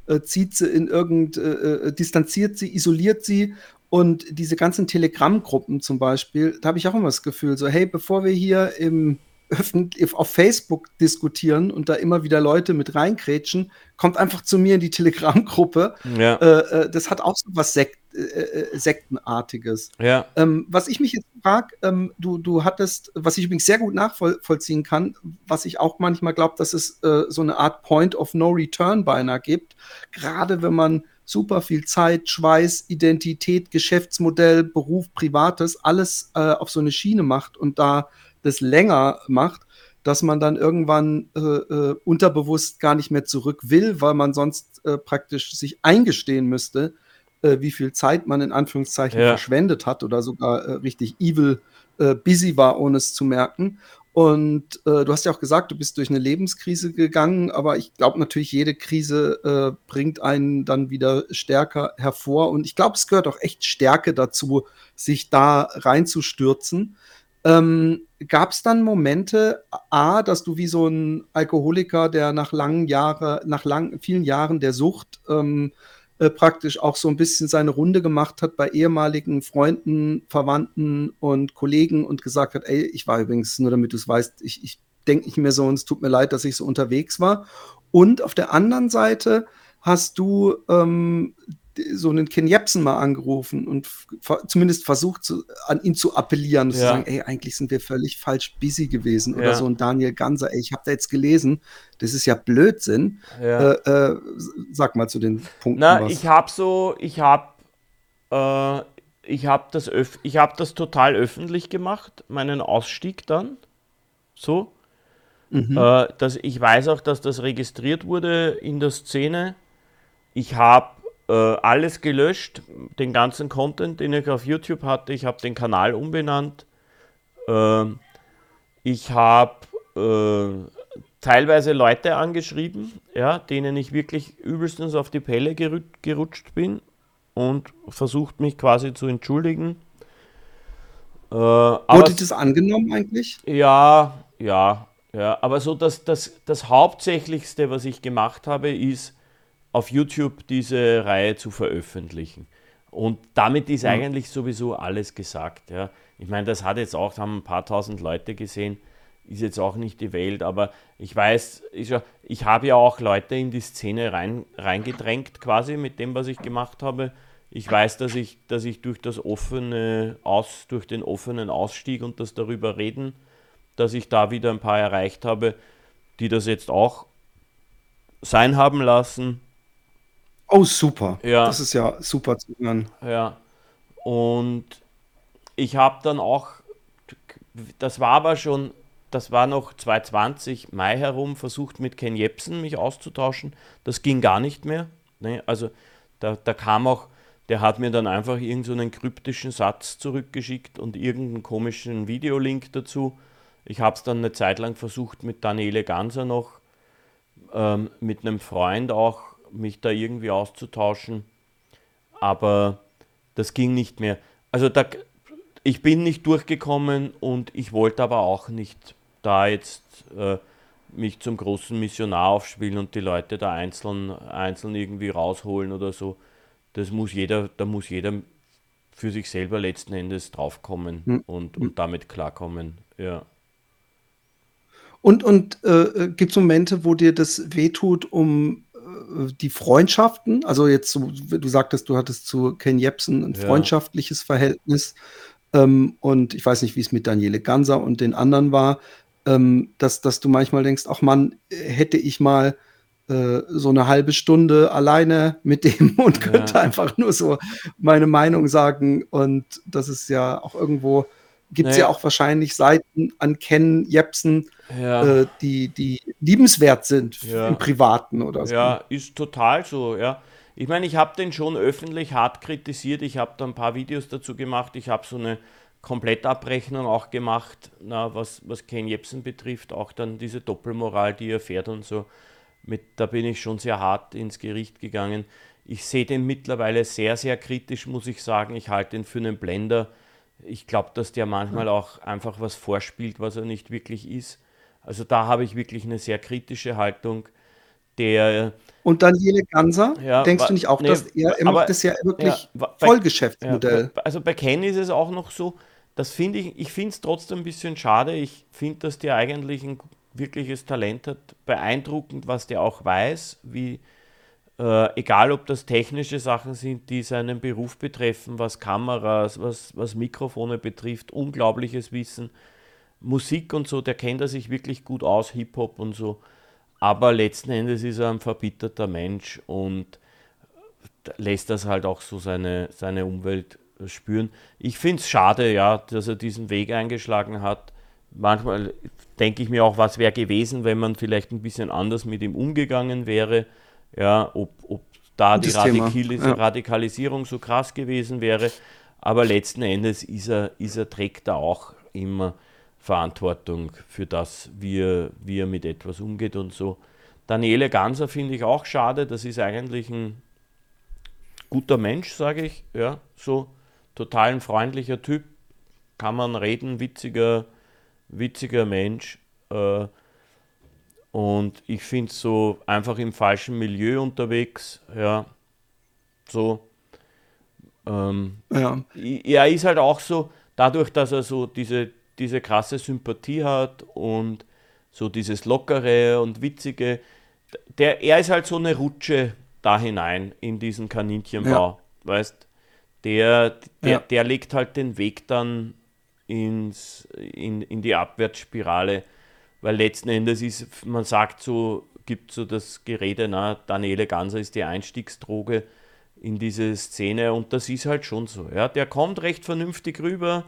[SPEAKER 1] äh, zieht sie in irgend, äh, äh distanziert sie, isoliert sie und diese ganzen Telegram-Gruppen zum Beispiel, da habe ich auch immer das Gefühl, so, hey, bevor wir hier im auf Facebook diskutieren und da immer wieder Leute mit reinkrätschen, kommt einfach zu mir in die Telegram-Gruppe. Ja. Äh, äh das hat auch so was Sekt, äh, äh, Sektenartiges.
[SPEAKER 2] Ja.
[SPEAKER 1] Ähm, was ich mich jetzt frage, ähm, du, du hattest, was ich übrigens sehr gut nachvollziehen kann, was ich auch manchmal glaube, dass es äh, so eine Art Point of No Return beinahe gibt, gerade wenn man super viel Zeit, Schweiß, Identität, Geschäftsmodell, Beruf, Privates, alles äh, auf so eine Schiene macht und da das länger macht, dass man dann irgendwann äh, äh, unterbewusst gar nicht mehr zurück will, weil man sonst äh, praktisch sich eingestehen müsste, äh, wie viel Zeit man in Anführungszeichen ja. verschwendet hat oder sogar äh, richtig evil busy war, ohne es zu merken. Und du hast ja auch gesagt, du bist durch eine Lebenskrise gegangen, aber ich glaube natürlich, jede Krise bringt einen dann wieder stärker hervor. Und ich glaube, es gehört auch echt Stärke dazu, sich da reinzustürzen. Ähm, Gab es dann Momente, A, dass du wie so ein Alkoholiker, der nach langen Jahren, nach lang, vielen Jahren der Sucht ähm, äh, praktisch auch so ein bisschen seine Runde gemacht hat bei ehemaligen Freunden, Verwandten und Kollegen und gesagt hat, ey, ich war übrigens, nur damit du es weißt, ich, ich denke nicht mehr so und es tut mir leid, dass ich so unterwegs war. Und auf der anderen Seite hast du ähm, so einen Ken Jebsen mal angerufen und zumindest versucht, zu, an ihn zu appellieren, ja. zu sagen, ey, eigentlich sind wir völlig falsch busy gewesen. Ja. Oder so ein Daniel Ganser, ey, ich habe da jetzt gelesen, das ist ja Blödsinn. Ja. Äh, äh, sag mal zu den Punkten.
[SPEAKER 2] Na, was. ich habe so, ich habe äh, ich habe das, ich hab das total öffentlich gemacht, meinen Ausstieg dann. So. Mhm. Äh, dass ich weiß auch, dass das registriert wurde in der Szene. Ich habe äh, alles gelöscht, den ganzen Content, den ich auf YouTube hatte. Ich habe den Kanal umbenannt. Äh, ich habe äh, teilweise Leute angeschrieben, ja, denen ich wirklich übelstens auf die Pelle gerutscht bin und versucht mich quasi zu entschuldigen.
[SPEAKER 1] Äh, Wurde das angenommen eigentlich?
[SPEAKER 2] Ja, ja, ja. Aber so das, das, das Hauptsächlichste, was ich gemacht habe, ist, auf YouTube diese Reihe zu veröffentlichen. Und damit ist mhm. eigentlich sowieso alles gesagt. Ja. Ich meine, das hat jetzt auch, haben ein paar tausend Leute gesehen, ist jetzt auch nicht die Welt, aber ich weiß, ich, ich habe ja auch Leute in die Szene rein, reingedrängt, quasi mit dem, was ich gemacht habe. Ich weiß, dass ich, dass ich durch das offene Aus, durch den offenen Ausstieg und das darüber reden, dass ich da wieder ein paar erreicht habe, die das jetzt auch sein haben lassen.
[SPEAKER 1] Oh, super.
[SPEAKER 2] Ja.
[SPEAKER 1] Das ist ja super zu hören.
[SPEAKER 2] Ja. Und ich habe dann auch, das war aber schon, das war noch 2020 Mai herum, versucht mit Ken Jepsen mich auszutauschen. Das ging gar nicht mehr. Ne? Also da, da kam auch, der hat mir dann einfach irgendeinen so kryptischen Satz zurückgeschickt und irgendeinen komischen Videolink dazu. Ich habe es dann eine Zeit lang versucht mit Daniele Ganser noch, ähm, mit einem Freund auch, mich da irgendwie auszutauschen. Aber das ging nicht mehr. Also da, ich bin nicht durchgekommen und ich wollte aber auch nicht da jetzt äh, mich zum großen Missionar aufspielen und die Leute da einzeln, einzeln irgendwie rausholen oder so. Das muss jeder, da muss jeder für sich selber letzten Endes draufkommen mhm. und, und damit klarkommen. Ja.
[SPEAKER 1] Und, und äh, äh gibt es Momente, wo dir das wehtut, um die Freundschaften, also jetzt, du sagtest, du hattest zu Ken Jebsen ein ja. freundschaftliches Verhältnis ähm, und ich weiß nicht, wie es mit Daniele Ganser und den anderen war, ähm, dass, dass du manchmal denkst, ach man, hätte ich mal äh, so eine halbe Stunde alleine mit dem und könnte ja. einfach nur so meine Meinung sagen und das ist ja auch irgendwo gibt es nee. ja auch wahrscheinlich Seiten an Ken Jepsen, ja. äh, die, die liebenswert sind ja. im Privaten oder
[SPEAKER 2] so. Ja, ist total so, ja. Ich meine, ich habe den schon öffentlich hart kritisiert. Ich habe da ein paar Videos dazu gemacht. Ich habe so eine Komplettabrechnung auch gemacht, na, was, was Ken Jepsen betrifft. Auch dann diese Doppelmoral, die er fährt und so. Mit, da bin ich schon sehr hart ins Gericht gegangen. Ich sehe den mittlerweile sehr, sehr kritisch, muss ich sagen. Ich halte ihn für einen Blender ich glaube, dass der manchmal auch einfach was vorspielt, was er nicht wirklich ist. Also da habe ich wirklich eine sehr kritische Haltung. Der,
[SPEAKER 1] und Daniele Ganser, ja, denkst du nicht auch, nee, dass er, er macht das ja wirklich ja, Vollgeschäftsmodell?
[SPEAKER 2] Ja, also bei Ken ist es auch noch so, das finde ich, ich finde es trotzdem ein bisschen schade. Ich finde, dass der eigentlich ein wirkliches Talent hat, beeindruckend, was der auch weiß, wie, äh, egal ob das technische Sachen sind, die seinen Beruf betreffen, was Kameras, was, was Mikrofone betrifft, unglaubliches Wissen. Musik und so, der kennt er sich wirklich gut aus, Hip-Hop und so. Aber letzten Endes ist er ein verbitterter Mensch und lässt das halt auch so seine, seine Umwelt spüren. Ich finde es schade, ja, dass er diesen Weg eingeschlagen hat. Manchmal denke ich mir auch, was wäre gewesen, wenn man vielleicht ein bisschen anders mit ihm umgegangen wäre ja, ob, ob da die Radikalis ja. Radikalisierung so krass gewesen wäre. Aber letzten Endes ist er, ist er, trägt er auch immer Verantwortung für das, wie er, wie er mit etwas umgeht und so. Daniele Ganser finde ich auch schade, das ist eigentlich ein guter Mensch, sage ich, ja, so total ein freundlicher Typ, kann man reden, witziger, witziger Mensch. Äh, und ich finde es so einfach im falschen Milieu unterwegs, ja, so. Ähm, ja. Er ist halt auch so, dadurch, dass er so diese, diese krasse Sympathie hat und so dieses Lockere und Witzige, der, er ist halt so eine Rutsche da hinein in diesen Kaninchenbau, ja. weißt der, der, ja. der legt halt den Weg dann ins, in, in die Abwärtsspirale weil letzten Endes ist, man sagt so, gibt so das Gerede, na, Daniele Ganser ist die Einstiegsdroge in diese Szene und das ist halt schon so. Ja. Der kommt recht vernünftig rüber,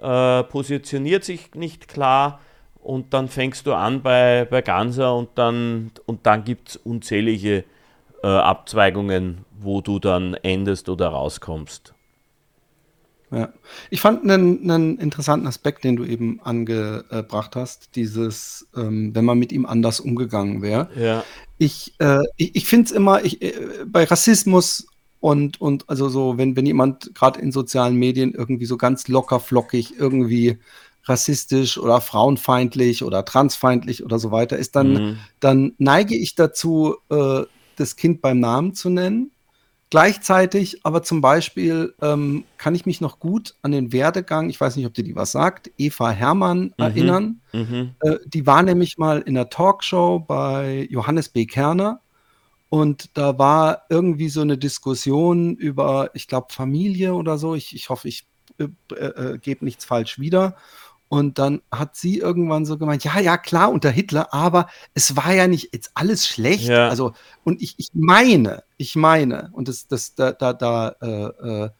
[SPEAKER 2] äh, positioniert sich nicht klar und dann fängst du an bei, bei Ganser und dann, und dann gibt es unzählige äh, Abzweigungen, wo du dann endest oder rauskommst.
[SPEAKER 1] Ja. Ich fand einen, einen interessanten Aspekt, den du eben angebracht hast, dieses, ähm, wenn man mit ihm anders umgegangen wäre.
[SPEAKER 2] Ja.
[SPEAKER 1] Ich, äh, ich, ich finde es immer, ich, äh, bei Rassismus und, und also so, wenn, wenn jemand gerade in sozialen Medien irgendwie so ganz locker flockig irgendwie rassistisch oder frauenfeindlich oder transfeindlich oder so weiter ist, dann, mhm. dann neige ich dazu, äh, das Kind beim Namen zu nennen Gleichzeitig aber zum Beispiel ähm, kann ich mich noch gut an den Werdegang, ich weiß nicht, ob dir die was sagt, Eva Hermann mhm. erinnern. Mhm. Äh, die war nämlich mal in der Talkshow bei Johannes B. Kerner Und da war irgendwie so eine Diskussion über, ich glaube, Familie oder so. Ich, ich hoffe, ich äh, äh, gebe nichts falsch wieder. Und dann hat sie irgendwann so gemeint, ja, ja, klar, unter Hitler, aber es war ja nicht jetzt alles schlecht.
[SPEAKER 2] Ja.
[SPEAKER 1] Also, und ich, ich meine, ich meine, und das, das, da, da, da äh, äh,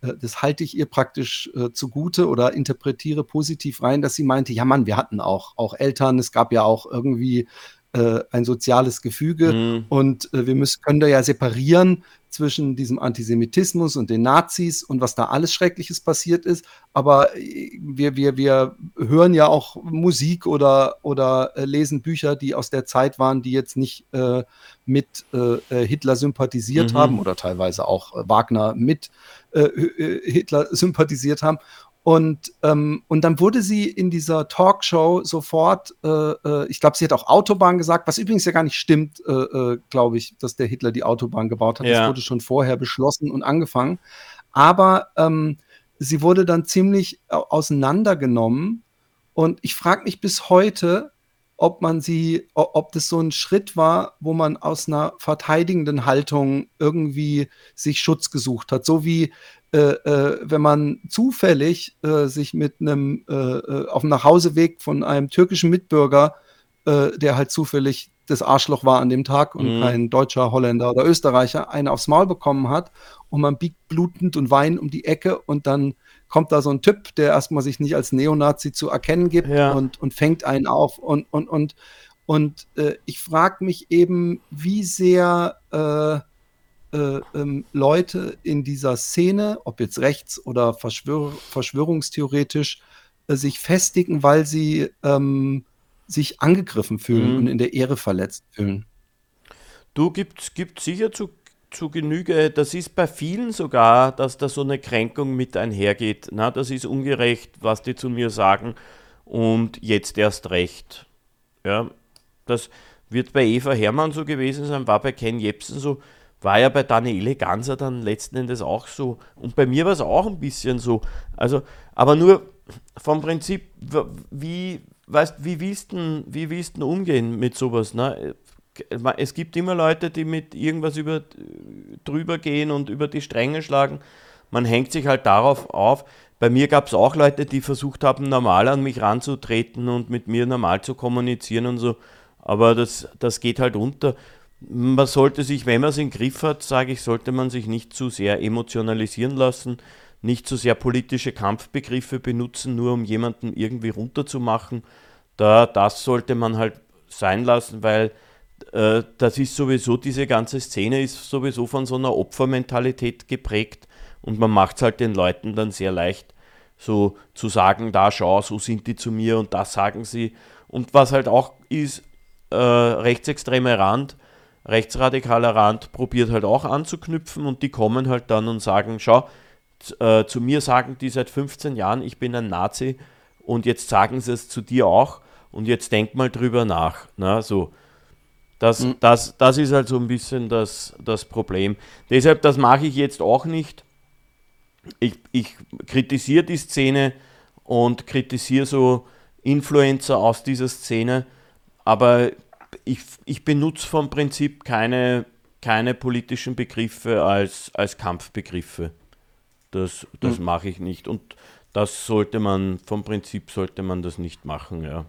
[SPEAKER 1] das halte ich ihr praktisch äh, zugute oder interpretiere positiv rein, dass sie meinte, ja Mann, wir hatten auch, auch Eltern, es gab ja auch irgendwie äh, ein soziales Gefüge
[SPEAKER 2] Mhm.
[SPEAKER 1] und äh, wir müssen, können da ja separieren zwischen diesem Antisemitismus und den Nazis und was da alles Schreckliches passiert ist. Aber äh, wir, wir, wir hören ja auch Musik oder, oder äh, lesen Bücher, die aus der Zeit waren, die jetzt nicht äh, mit äh, äh, Hitler sympathisiert
[SPEAKER 2] Mhm.
[SPEAKER 1] haben oder teilweise auch Wagner mit äh, Hitler sympathisiert haben. Und, ähm, und dann wurde sie in dieser Talkshow sofort, äh, äh, ich glaube, sie hat auch Autobahn gesagt, was übrigens ja gar nicht stimmt, äh, äh, glaube ich, dass der Hitler die Autobahn gebaut hat.
[SPEAKER 2] Ja.
[SPEAKER 1] Das wurde schon vorher beschlossen und angefangen. Aber ähm, sie wurde dann ziemlich au- auseinandergenommen. Und ich frage mich bis heute, ob man sie, ob das so ein Schritt war, wo man aus einer verteidigenden Haltung irgendwie sich Schutz gesucht hat. So wie äh, äh, wenn man zufällig äh, sich mit einem äh, äh, auf dem Nachhauseweg von einem türkischen Mitbürger, äh, der halt zufällig das Arschloch war an dem Tag und
[SPEAKER 2] Mhm.
[SPEAKER 1] kein Deutscher, Holländer oder Österreicher, einen aufs Maul bekommen hat und man biegt blutend und weinend um die Ecke und dann kommt da so ein Typ, der erstmal sich nicht als Neonazi zu erkennen gibt
[SPEAKER 2] Ja.
[SPEAKER 1] und, und fängt einen auf und, und, und, und äh, ich frage mich eben, wie sehr äh, äh, ähm, Leute in dieser Szene, ob jetzt rechts oder Verschwör verschwörungstheoretisch, äh, sich festigen, weil sie ähm, sich angegriffen fühlen
[SPEAKER 2] Mhm.
[SPEAKER 1] und in der Ehre verletzt fühlen.
[SPEAKER 2] Du gibt, gibt sicher zu, zu Genüge, das ist bei vielen sogar, dass da so eine Kränkung mit einhergeht. Na, das ist ungerecht, was die zu mir sagen und jetzt erst recht. Ja, das wird bei Eva Hermann so gewesen sein, war bei Ken Jebsen so, war ja bei Daniele Ganser dann letzten Endes auch so. Und bei mir war es auch ein bisschen so. Also, aber nur vom Prinzip, wie, weißt, wie willst du wie willst umgehen mit sowas? Ne? Es gibt immer Leute, die mit irgendwas über, drüber gehen und über die Stränge schlagen. Man hängt sich halt darauf auf. Bei mir gab es auch Leute, die versucht haben, normal an mich ranzutreten und mit mir normal zu kommunizieren und so. Aber das, das geht halt unter. Man sollte sich, wenn man es im Griff hat, sage ich, sollte man sich nicht zu sehr emotionalisieren lassen, nicht zu sehr politische Kampfbegriffe benutzen, nur um jemanden irgendwie runterzumachen. Da, das sollte man halt sein lassen, weil das ist sowieso, diese ganze Szene ist sowieso von so einer Opfermentalität geprägt und man macht es halt den Leuten dann sehr leicht, so zu sagen, da schau, so sind die zu mir und das sagen sie. Und was halt auch ist, äh, rechtsextreme Rand, rechtsradikaler Rand probiert halt auch anzuknüpfen und die kommen halt dann und sagen, schau, äh, zu mir sagen die seit 15 Jahren, ich bin ein Nazi und jetzt sagen sie es zu dir auch und jetzt denk mal drüber nach. Na, so. Das,
[SPEAKER 1] Mhm.
[SPEAKER 2] das, das ist halt so ein bisschen das, das Problem. Deshalb, das mache ich jetzt auch nicht. Ich, ich kritisiere die Szene und kritisiere so Influencer aus dieser Szene, aber ich, ich benutze vom Prinzip keine, keine politischen Begriffe als, als Kampfbegriffe. Das, das
[SPEAKER 1] Mhm.
[SPEAKER 2] mache ich nicht. Und das sollte man, vom Prinzip sollte man das nicht machen, ja.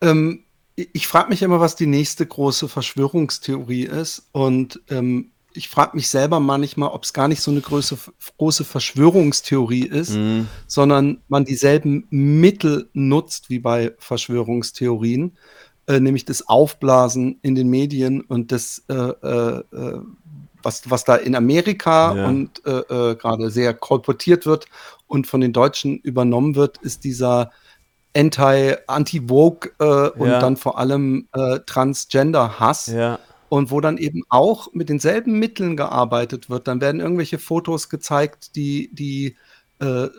[SPEAKER 1] Ähm, ich frage mich immer, was die nächste große Verschwörungstheorie ist. Und ähm, ich frage mich selber manchmal, ob es gar nicht so eine große, große Verschwörungstheorie ist,
[SPEAKER 2] Mhm.
[SPEAKER 1] sondern man dieselben Mittel nutzt wie bei Verschwörungstheorien, äh, nämlich das Aufblasen in den Medien und das, äh, äh, äh, was, was da in Amerika
[SPEAKER 2] Ja.
[SPEAKER 1] und äh, äh, gerade sehr kolportiert wird und von den Deutschen übernommen wird, ist dieser Anti, Anti-Vogue äh, und
[SPEAKER 2] Ja.
[SPEAKER 1] dann vor allem äh, Transgender-Hass
[SPEAKER 2] Ja,
[SPEAKER 1] und wo dann eben auch mit denselben Mitteln gearbeitet wird. Dann werden irgendwelche Fotos gezeigt, die, die äh, äh,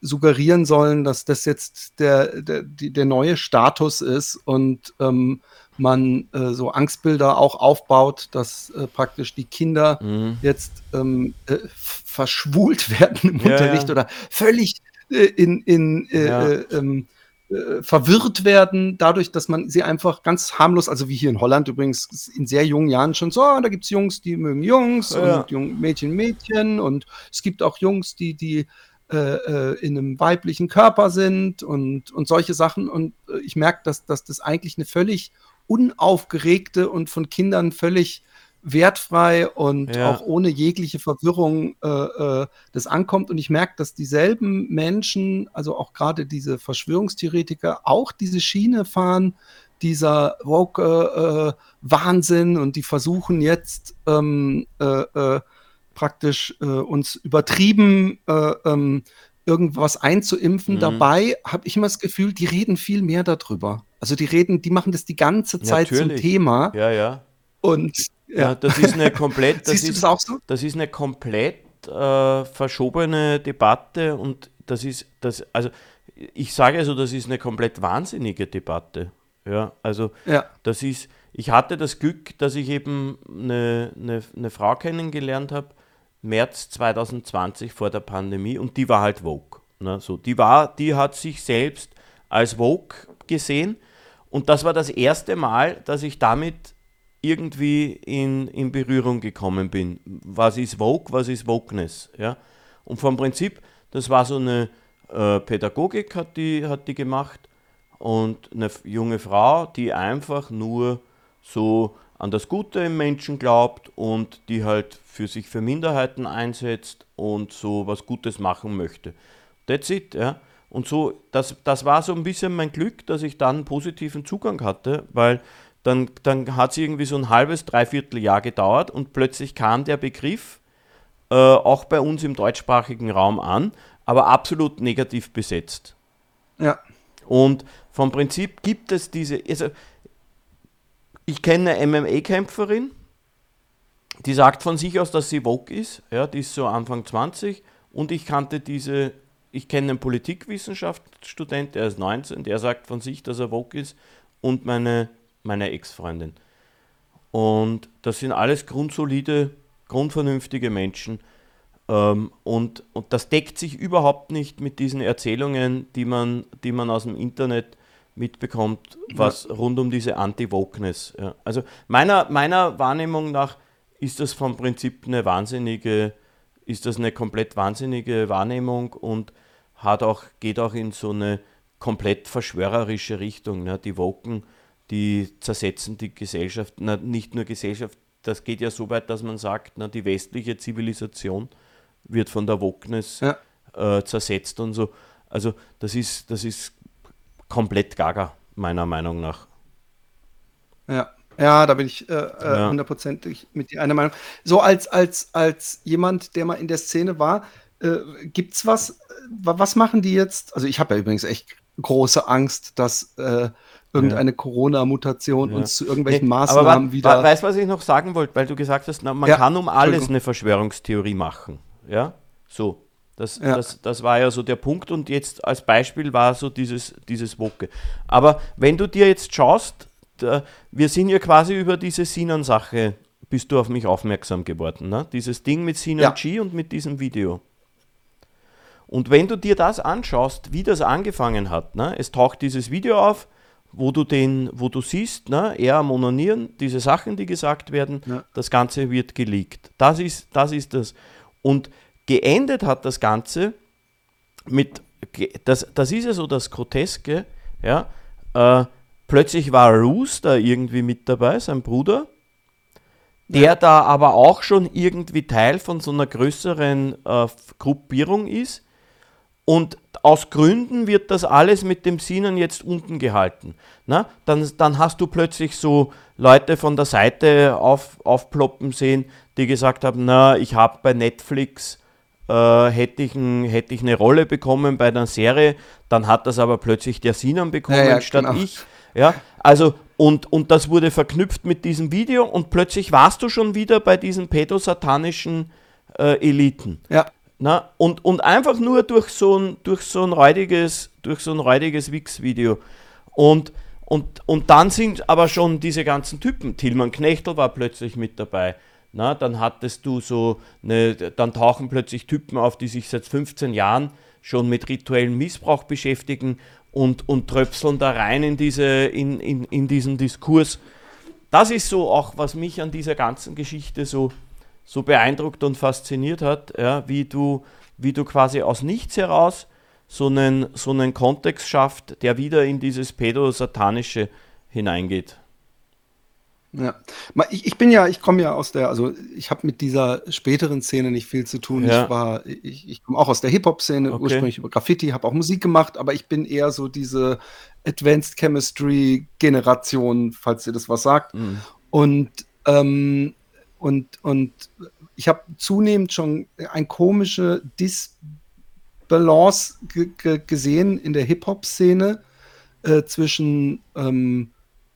[SPEAKER 1] suggerieren sollen, dass das jetzt der, der, der neue Status ist und ähm, man äh, so Angstbilder auch aufbaut, dass äh, praktisch die Kinder
[SPEAKER 2] mhm.
[SPEAKER 1] jetzt ähm, äh, verschwult werden im
[SPEAKER 2] Ja,
[SPEAKER 1] Unterricht
[SPEAKER 2] ja.
[SPEAKER 1] oder völlig äh, in, in äh,
[SPEAKER 2] Ja.
[SPEAKER 1] äh, ähm, äh, verwirrt werden, dadurch, dass man sie einfach ganz harmlos, also wie hier in Holland übrigens in sehr jungen Jahren schon so, ah, da gibt es Jungs, die mögen Jungs ja. und Jung, Mädchen Mädchen und es gibt auch Jungs, die, die äh, äh, in einem weiblichen Körper sind und, und solche Sachen. Und äh, ich merke, dass, dass das eigentlich eine völlig unaufgeregte und von Kindern völlig wertfrei und ja. auch ohne jegliche Verwirrung äh, äh, das ankommt. Und ich merke, dass dieselben Menschen, also auch gerade diese Verschwörungstheoretiker, auch diese Schiene fahren, dieser Woke-Wahnsinn äh, und die versuchen jetzt ähm, praktisch äh, uns übertrieben äh, ähm, irgendwas einzuimpfen. Mhm. Dabei habe ich immer das Gefühl, die reden viel mehr darüber. Also die reden, die machen das die ganze Zeit Natürlich. zum Thema.
[SPEAKER 2] Ja, ja.
[SPEAKER 1] Und
[SPEAKER 2] ja, ja das ist eine komplett, das ist, das auch so? Das ist eine komplett äh, verschobene Debatte und das ist das, also ich sage also, das ist eine komplett wahnsinnige Debatte. Ja, also ja. das ist, ich hatte das Glück, dass ich eben eine, eine, eine Frau kennengelernt habe, März 2020 vor der Pandemie und die war halt Vogue. Ne? So, die, war, die hat sich selbst als Vogue gesehen und das war das erste Mal, dass ich damit irgendwie in, in Berührung gekommen bin. Was ist Vogue, was ist Wokeness? Ja? Und vom Prinzip, das war so eine äh, Pädagogik, hat die, hat die gemacht und eine junge Frau, die einfach nur so an das Gute im Menschen glaubt und die halt für sich für Minderheiten einsetzt und so was Gutes machen möchte. That's it, ja. Und so, das, das war so ein bisschen mein Glück, dass ich dann positiven Zugang hatte, weil dann, dann hat es irgendwie so ein halbes, dreiviertel Jahr gedauert und plötzlich kam der Begriff äh, auch bei uns im deutschsprachigen Raum an, aber absolut negativ besetzt.
[SPEAKER 1] Ja.
[SPEAKER 2] Und vom Prinzip gibt es diese, also ich kenne eine MMA-Kämpferin, die sagt von sich aus, dass sie Vogue ist. Ja, die ist so Anfang 20. Und ich kannte diese, ich kenne einen Politikwissenschaftsstudent, der ist 19, der sagt von sich, dass er Vogue ist. Und meine, meine Ex-Freundin. Und das sind alles grundsolide, grundvernünftige Menschen. Ähm, und, und das deckt sich überhaupt nicht mit diesen Erzählungen, die man, die man aus dem Internet mitbekommt, was ja. rund um diese Anti-Wokeness. Ja. Also meiner, meiner Wahrnehmung nach ist das vom Prinzip eine wahnsinnige, ist das eine komplett wahnsinnige Wahrnehmung und hat auch, geht auch in so eine komplett verschwörerische Richtung. Ne? Die Woken, die zersetzen die Gesellschaft, na, nicht nur Gesellschaft, das geht ja so weit, dass man sagt, na, die westliche Zivilisation wird von der Wokeness ja. äh, zersetzt und so. Also das ist, das ist komplett gaga, meiner Meinung nach.
[SPEAKER 1] Ja. Ja, da bin ich äh, äh hundertprozentig äh, mit dir einer Meinung. So als, als, als jemand, der mal in der Szene war, äh, es was, äh, was machen die jetzt? Also ich habe ja übrigens echt große Angst, dass äh, irgendeine ja. Corona-Mutation ja. uns zu irgendwelchen nee, Maßnahmen aber wieder.
[SPEAKER 2] Weißt du, was ich noch sagen wollte? Weil du gesagt hast, na, man ja. kann um alles eine Verschwörungstheorie machen. Ja, so. Das, das, das war ja so der Punkt und jetzt als Beispiel war so dieses, dieses Woke. Aber wenn du dir jetzt schaust, da, wir sind ja quasi über diese Sinan-Sache, bist du auf mich aufmerksam geworden. Ne? Dieses Ding mit Sinan. G und mit diesem Video. Und wenn du dir das anschaust, wie das angefangen hat, ne? es taucht dieses Video auf, wo du den, wo du siehst, ne, er am Onanieren, diese Sachen, die gesagt werden, ja. das Ganze wird geleakt. Das ist, das ist das. Und Geendet hat das Ganze mit, das, das ist ja so das Groteske, ja, äh, plötzlich war Roos da irgendwie mit dabei, sein Bruder, der ja. da aber auch schon irgendwie Teil von so einer größeren äh, Gruppierung ist. Und aus Gründen wird das alles mit dem Sinnen jetzt unten gehalten. Na, dann, dann hast du plötzlich so Leute von der Seite auf, aufploppen sehen, die gesagt haben, na, ich habe bei Netflix äh, hätte, ich ein, hätte ich eine Rolle bekommen bei einer Serie, dann hat das aber plötzlich der Sinan bekommen ja, ja, statt genau. ich. Ja, also und, und das wurde verknüpft mit diesem Video und plötzlich warst du schon wieder bei diesen pädosatanischen äh, Eliten.
[SPEAKER 1] Ja.
[SPEAKER 2] Na, und, und einfach nur durch so ein, durch so ein räudiges, so räudiges Wix-Video. Und, und, und dann sind aber schon diese ganzen Typen. Tilman Knechtel war plötzlich mit dabei. Na, dann hattest du so, eine, dann tauchen plötzlich Typen auf, die sich seit 15 Jahren schon mit rituellem Missbrauch beschäftigen und, und tröpseln da rein in, diese, in, in, in diesen Diskurs. Das ist so auch, was mich an dieser ganzen Geschichte so, so beeindruckt und fasziniert hat, ja, wie, du, wie du quasi aus nichts heraus so einen, so einen Kontext schafft, der wieder in dieses Pädosatanische hineingeht.
[SPEAKER 1] Ja, ich, ich bin ja, ich komme ja aus der, also ich habe mit dieser späteren Szene nicht viel zu tun.
[SPEAKER 2] Ja.
[SPEAKER 1] Ich war, ich, ich komme auch aus der Hip-Hop-Szene,
[SPEAKER 2] Okay.
[SPEAKER 1] ursprünglich über Graffiti, habe auch Musik gemacht, aber ich bin eher so diese Advanced Chemistry-Generation, falls ihr das was sagt.
[SPEAKER 2] Mhm.
[SPEAKER 1] Und, ähm, und, und ich habe zunehmend schon eine komische Disbalance ge ge gesehen in der Hip-Hop-Szene äh, zwischen ähm,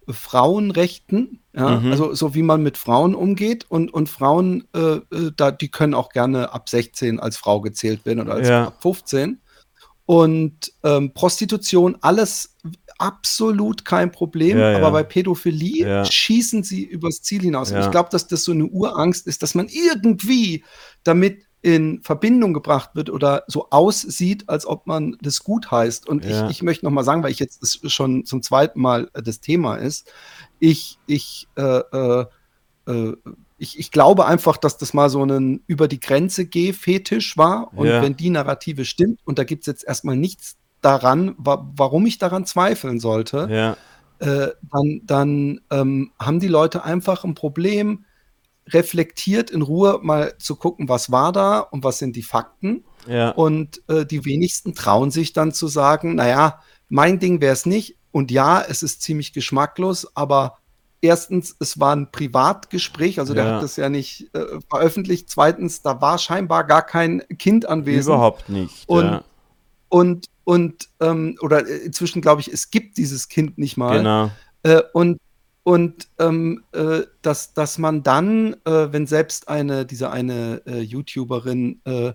[SPEAKER 1] Frauenrechten, ja,
[SPEAKER 2] Mhm.
[SPEAKER 1] also so wie man mit Frauen umgeht und, und Frauen, äh, äh, da, die können auch gerne ab 16 als Frau gezählt werden oder als
[SPEAKER 2] Ja.
[SPEAKER 1] ab 15. Und ähm, Prostitution, alles absolut kein Problem,
[SPEAKER 2] Ja, ja.
[SPEAKER 1] aber bei Pädophilie
[SPEAKER 2] Ja.
[SPEAKER 1] schießen sie übers Ziel hinaus. Und ich glaube, dass das so eine Urangst ist, dass man irgendwie damit in Verbindung gebracht wird oder so aussieht, als ob man das gut heißt. Und ich, ich möchte noch mal sagen, weil ich jetzt das schon zum zweiten Mal äh, das Thema ist, ich, ich, äh, äh, äh, ich, ich glaube einfach, dass das mal so ein über die Grenze geh Fetisch war. Und wenn die Narrative stimmt, und da gibt es jetzt erstmal nichts daran, wa warum ich daran zweifeln sollte,
[SPEAKER 2] Ja,
[SPEAKER 1] äh, dann, dann ähm, haben die Leute einfach ein Problem, reflektiert in Ruhe mal zu gucken, was war da und was sind die Fakten.
[SPEAKER 2] ja,
[SPEAKER 1] Und äh, die wenigsten trauen sich dann zu sagen, naja, mein Ding wäre es nicht. Und ja, es ist ziemlich geschmacklos, aber erstens, es war ein Privatgespräch, also der
[SPEAKER 2] Ja.
[SPEAKER 1] hat das ja nicht äh, veröffentlicht. Zweitens, da war scheinbar gar kein Kind anwesend.
[SPEAKER 2] überhaupt nicht.
[SPEAKER 1] Und-
[SPEAKER 2] ja.
[SPEAKER 1] Und, und ähm, oder äh, inzwischen glaube ich, es gibt dieses Kind nicht mal.
[SPEAKER 2] Genau.
[SPEAKER 1] Äh, und und ähm, äh, dass, dass man dann, äh, wenn selbst eine, diese eine äh, YouTuberin, äh,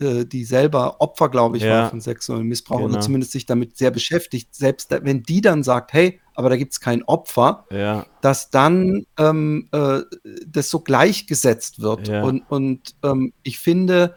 [SPEAKER 1] äh, die selber Opfer, glaube ich,
[SPEAKER 2] Ja.
[SPEAKER 1] war von sexuellem Missbrauch
[SPEAKER 2] Genau.
[SPEAKER 1] oder zumindest sich damit sehr beschäftigt, selbst da, wenn die dann sagt, hey, aber da gibt es kein Opfer,
[SPEAKER 2] Ja,
[SPEAKER 1] dass dann ähm, äh, das so gleichgesetzt wird.
[SPEAKER 2] Ja.
[SPEAKER 1] Und, und ähm, ich finde,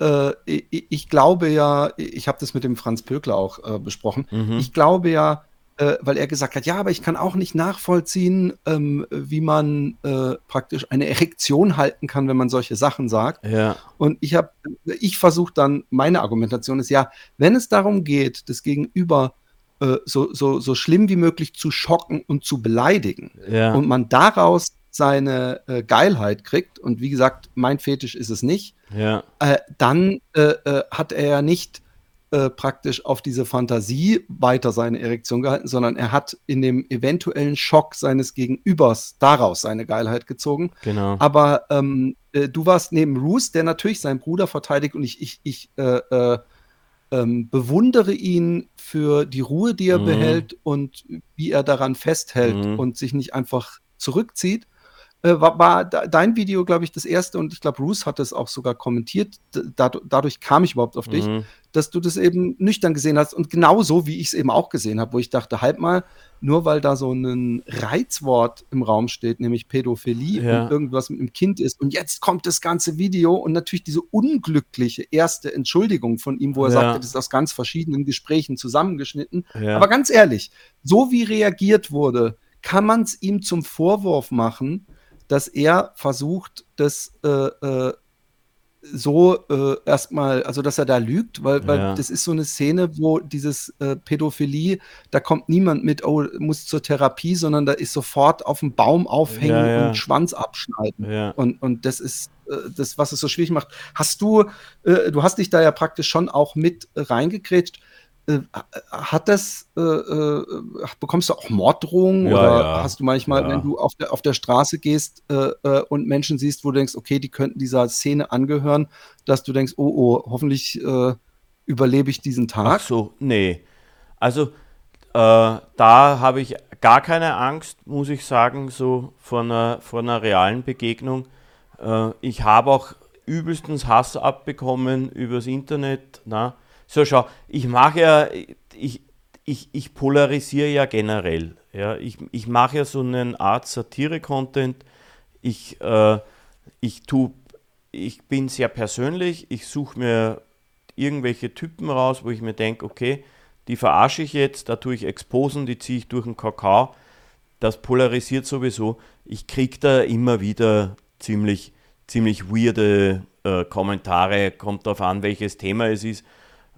[SPEAKER 1] äh, ich, ich glaube ja, ich habe das mit dem Franz Pökler auch äh, besprochen,
[SPEAKER 2] mhm.
[SPEAKER 1] ich glaube ja, äh, weil er gesagt hat, ja, aber ich kann auch nicht nachvollziehen, ähm, wie man äh, praktisch eine Erektion halten kann, wenn man solche Sachen sagt.
[SPEAKER 2] ja,
[SPEAKER 1] Und ich habe, ich versuche dann, meine Argumentation ist ja, wenn es darum geht, das Gegenüber äh, so, so, so schlimm wie möglich zu schocken und zu beleidigen
[SPEAKER 2] ja,
[SPEAKER 1] und man daraus seine äh, Geilheit kriegt, und wie gesagt, mein Fetisch ist es nicht,
[SPEAKER 2] ja,
[SPEAKER 1] äh, dann äh, äh, hat er ja nicht äh, praktisch auf diese Fantasie weiter seine Erektion gehalten, sondern er hat in dem eventuellen Schock seines Gegenübers daraus seine Geilheit gezogen.
[SPEAKER 2] genau.
[SPEAKER 1] Aber ähm, äh, du warst neben Roos, der natürlich seinen Bruder verteidigt und ich, ich, ich äh, äh, ähm, bewundere ihn für die Ruhe, die er
[SPEAKER 2] Mhm.
[SPEAKER 1] behält und wie er daran festhält
[SPEAKER 2] Mhm.
[SPEAKER 1] und sich nicht einfach zurückzieht. Äh, war, war dein Video, glaube ich, das erste und ich glaube, Bruce hat es auch sogar kommentiert. Dad- dadurch kam ich überhaupt auf dich,
[SPEAKER 2] Mhm.
[SPEAKER 1] dass du das eben nüchtern gesehen hast und genauso, wie ich es eben auch gesehen habe, wo ich dachte, halt mal, nur weil da so ein Reizwort im Raum steht, nämlich Pädophilie
[SPEAKER 2] Ja.
[SPEAKER 1] und irgendwas mit einem Kind ist und jetzt kommt das ganze Video und natürlich diese unglückliche erste Entschuldigung von ihm, wo er
[SPEAKER 2] Ja.
[SPEAKER 1] sagte, das ist aus ganz verschiedenen Gesprächen zusammengeschnitten.
[SPEAKER 2] Ja.
[SPEAKER 1] Aber ganz ehrlich, so wie reagiert wurde, kann man es ihm zum Vorwurf machen, dass er versucht, das äh, äh, so äh, erstmal, also dass er da lügt, weil, weil
[SPEAKER 2] Ja.
[SPEAKER 1] das ist so eine Szene, wo dieses äh, Pädophilie, da kommt niemand mit, oh, muss zur Therapie, sondern da ist sofort auf dem Baum aufhängen
[SPEAKER 2] Ja, ja.
[SPEAKER 1] und Schwanz abschneiden. Und, und das ist äh, das, was es so schwierig macht. Hast du, äh, du hast dich da ja praktisch schon auch mit reingekrätscht. Äh, hat das, äh, äh, bekommst du auch Morddrohungen
[SPEAKER 2] Ja,
[SPEAKER 1] oder
[SPEAKER 2] ja.
[SPEAKER 1] hast du manchmal,
[SPEAKER 2] Ja.
[SPEAKER 1] wenn du auf der, auf der Straße gehst äh, äh, und Menschen siehst, wo du denkst, okay, die könnten dieser Szene angehören, dass du denkst, oh, oh, hoffentlich äh, überlebe ich diesen
[SPEAKER 2] Ach
[SPEAKER 1] Tag?
[SPEAKER 2] so, nee. Also da habe ich gar keine Angst, muss ich sagen, so vor einer, vor einer realen Begegnung. Ich habe auch übelstens Hass abbekommen übers Internet. Na? So, schau, ich mache ja, ich, ich, ich polarisiere ja generell. Ja? Ich, ich mache ja so eine Art Satire-Content. Ich, äh, ich, ich bin sehr persönlich, ich suche mir irgendwelche Typen raus, wo ich mir denke, okay, die verarsche ich jetzt, da tue ich Exposen, die ziehe ich durch den Kakao. Das polarisiert sowieso. Ich kriege da immer wieder ziemlich, ziemlich weirde äh, Kommentare, kommt darauf an, welches Thema es ist.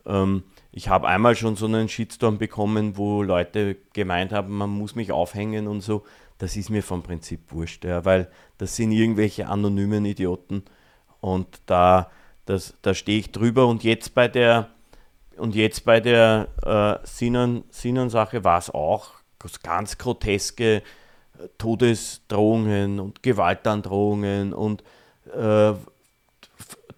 [SPEAKER 2] Ähm, ich habe einmal schon so einen Shitstorm bekommen, wo Leute gemeint haben, man muss mich aufhängen und so. Das ist mir vom Prinzip wurscht, ja, weil das sind irgendwelche anonymen Idioten und da, da stehe ich drüber und jetzt bei der und jetzt bei der äh, Sinan-Sache war es auch ganz groteske äh, Todesdrohungen und Gewaltandrohungen und äh,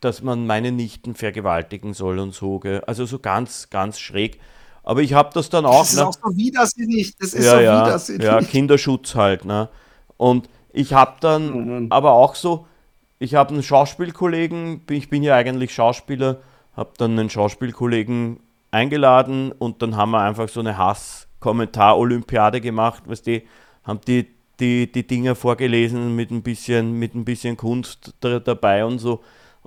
[SPEAKER 2] dass man meine Nichten vergewaltigen soll und so. Gell? Also so ganz, ganz schräg. Aber ich habe das dann auch.
[SPEAKER 1] Das ist ne? auch so widersinnig.
[SPEAKER 2] Das ist ja, so ja, widersinnig. Ja, Kinderschutz halt. Ne? Und ich habe dann mhm. aber auch so, ich habe einen Schauspielkollegen, ich bin ja eigentlich Schauspieler, habe dann einen Schauspielkollegen eingeladen und dann haben wir einfach so eine Hass-Kommentar-Olympiade gemacht, was die haben die, die, die Dinger vorgelesen mit ein bisschen, mit ein bisschen Kunst dabei und so.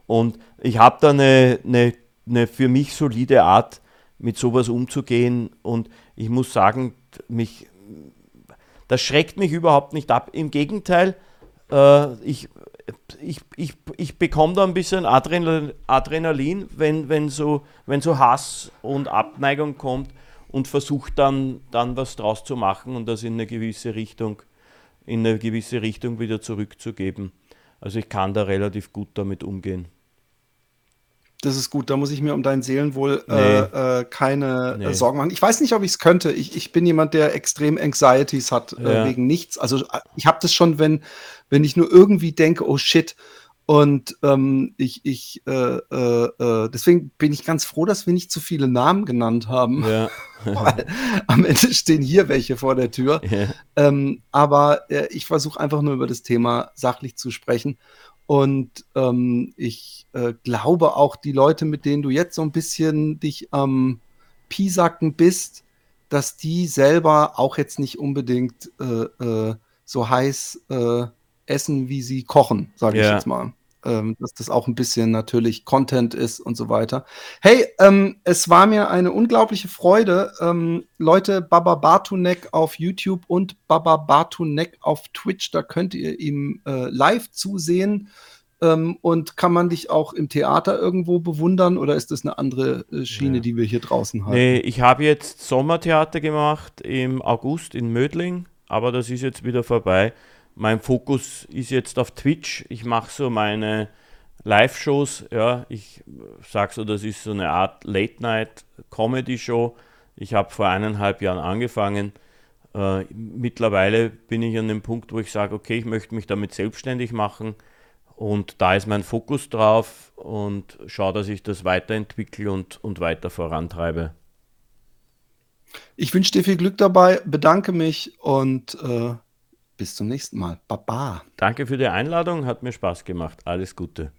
[SPEAKER 2] Und ich habe da eine, eine, eine für mich solide Art, mit sowas umzugehen. Und ich muss sagen, mich, das schreckt mich überhaupt nicht ab. Im Gegenteil, äh, ich, ich, ich, ich bekomme da ein bisschen Adrenalin, wenn, wenn, so, wenn so Hass und Abneigung kommt und versuche dann, dann was draus zu machen und das in eine gewisse Richtung, in eine gewisse Richtung wieder zurückzugeben. Also ich kann da relativ gut damit umgehen.
[SPEAKER 1] Das ist gut, da muss ich mir um dein Seelenwohl äh, nee. äh, keine äh, nee. Sorgen machen. Ich weiß nicht, ob ich es könnte. Ich, ich bin jemand, der extrem Anxieties hat äh, ja. wegen nichts. Also äh, ich habe das schon, wenn, wenn ich nur irgendwie denke, oh shit. Und ähm, ich, ich äh, deswegen bin ich ganz froh, dass wir nicht zu viele Namen genannt haben. Ja. Weil am Ende stehen hier welche vor der Tür. Ja. Ähm, aber ich versuche einfach nur über das Thema sachlich zu sprechen. Und ähm, ich äh, glaube auch, die Leute, mit denen du jetzt so ein bisschen dich am Pisacken bist, dass die selber auch jetzt nicht unbedingt äh, äh, so heiß äh, essen, wie sie kochen, sage ich jetzt mal ähm, dass das auch ein bisschen natürlich Content ist und so weiter. Hey, ähm, es war mir eine unglaubliche Freude. Ähm, Leute, Baba Bartunek auf YouTube und Baba Bartunek auf Twitch, da könnt ihr ihm äh, live zusehen. Ähm, und kann man dich auch im Theater irgendwo bewundern oder ist das eine andere äh, Schiene, ja. die wir hier draußen haben?
[SPEAKER 2] Nee, ich habe jetzt Sommertheater gemacht im August in Mödling, aber das ist jetzt wieder vorbei mein Fokus ist jetzt auf Twitch. Ich mache so meine Live-Shows. Ja, ich sage so, das ist so eine Art Late-Night-Comedy-Show. Ich habe vor eineinhalb Jahren angefangen. Äh, mittlerweile bin ich an dem Punkt, wo ich sage, okay, ich möchte mich damit selbstständig machen. Und da ist mein Fokus drauf und schaue, dass ich das weiterentwickle und, und weiter vorantreibe.
[SPEAKER 1] Ich wünsche dir viel Glück dabei, bedanke mich und äh bis zum nächsten Mal. Baba.
[SPEAKER 2] Danke für die Einladung, hat mir Spaß gemacht. Alles Gute.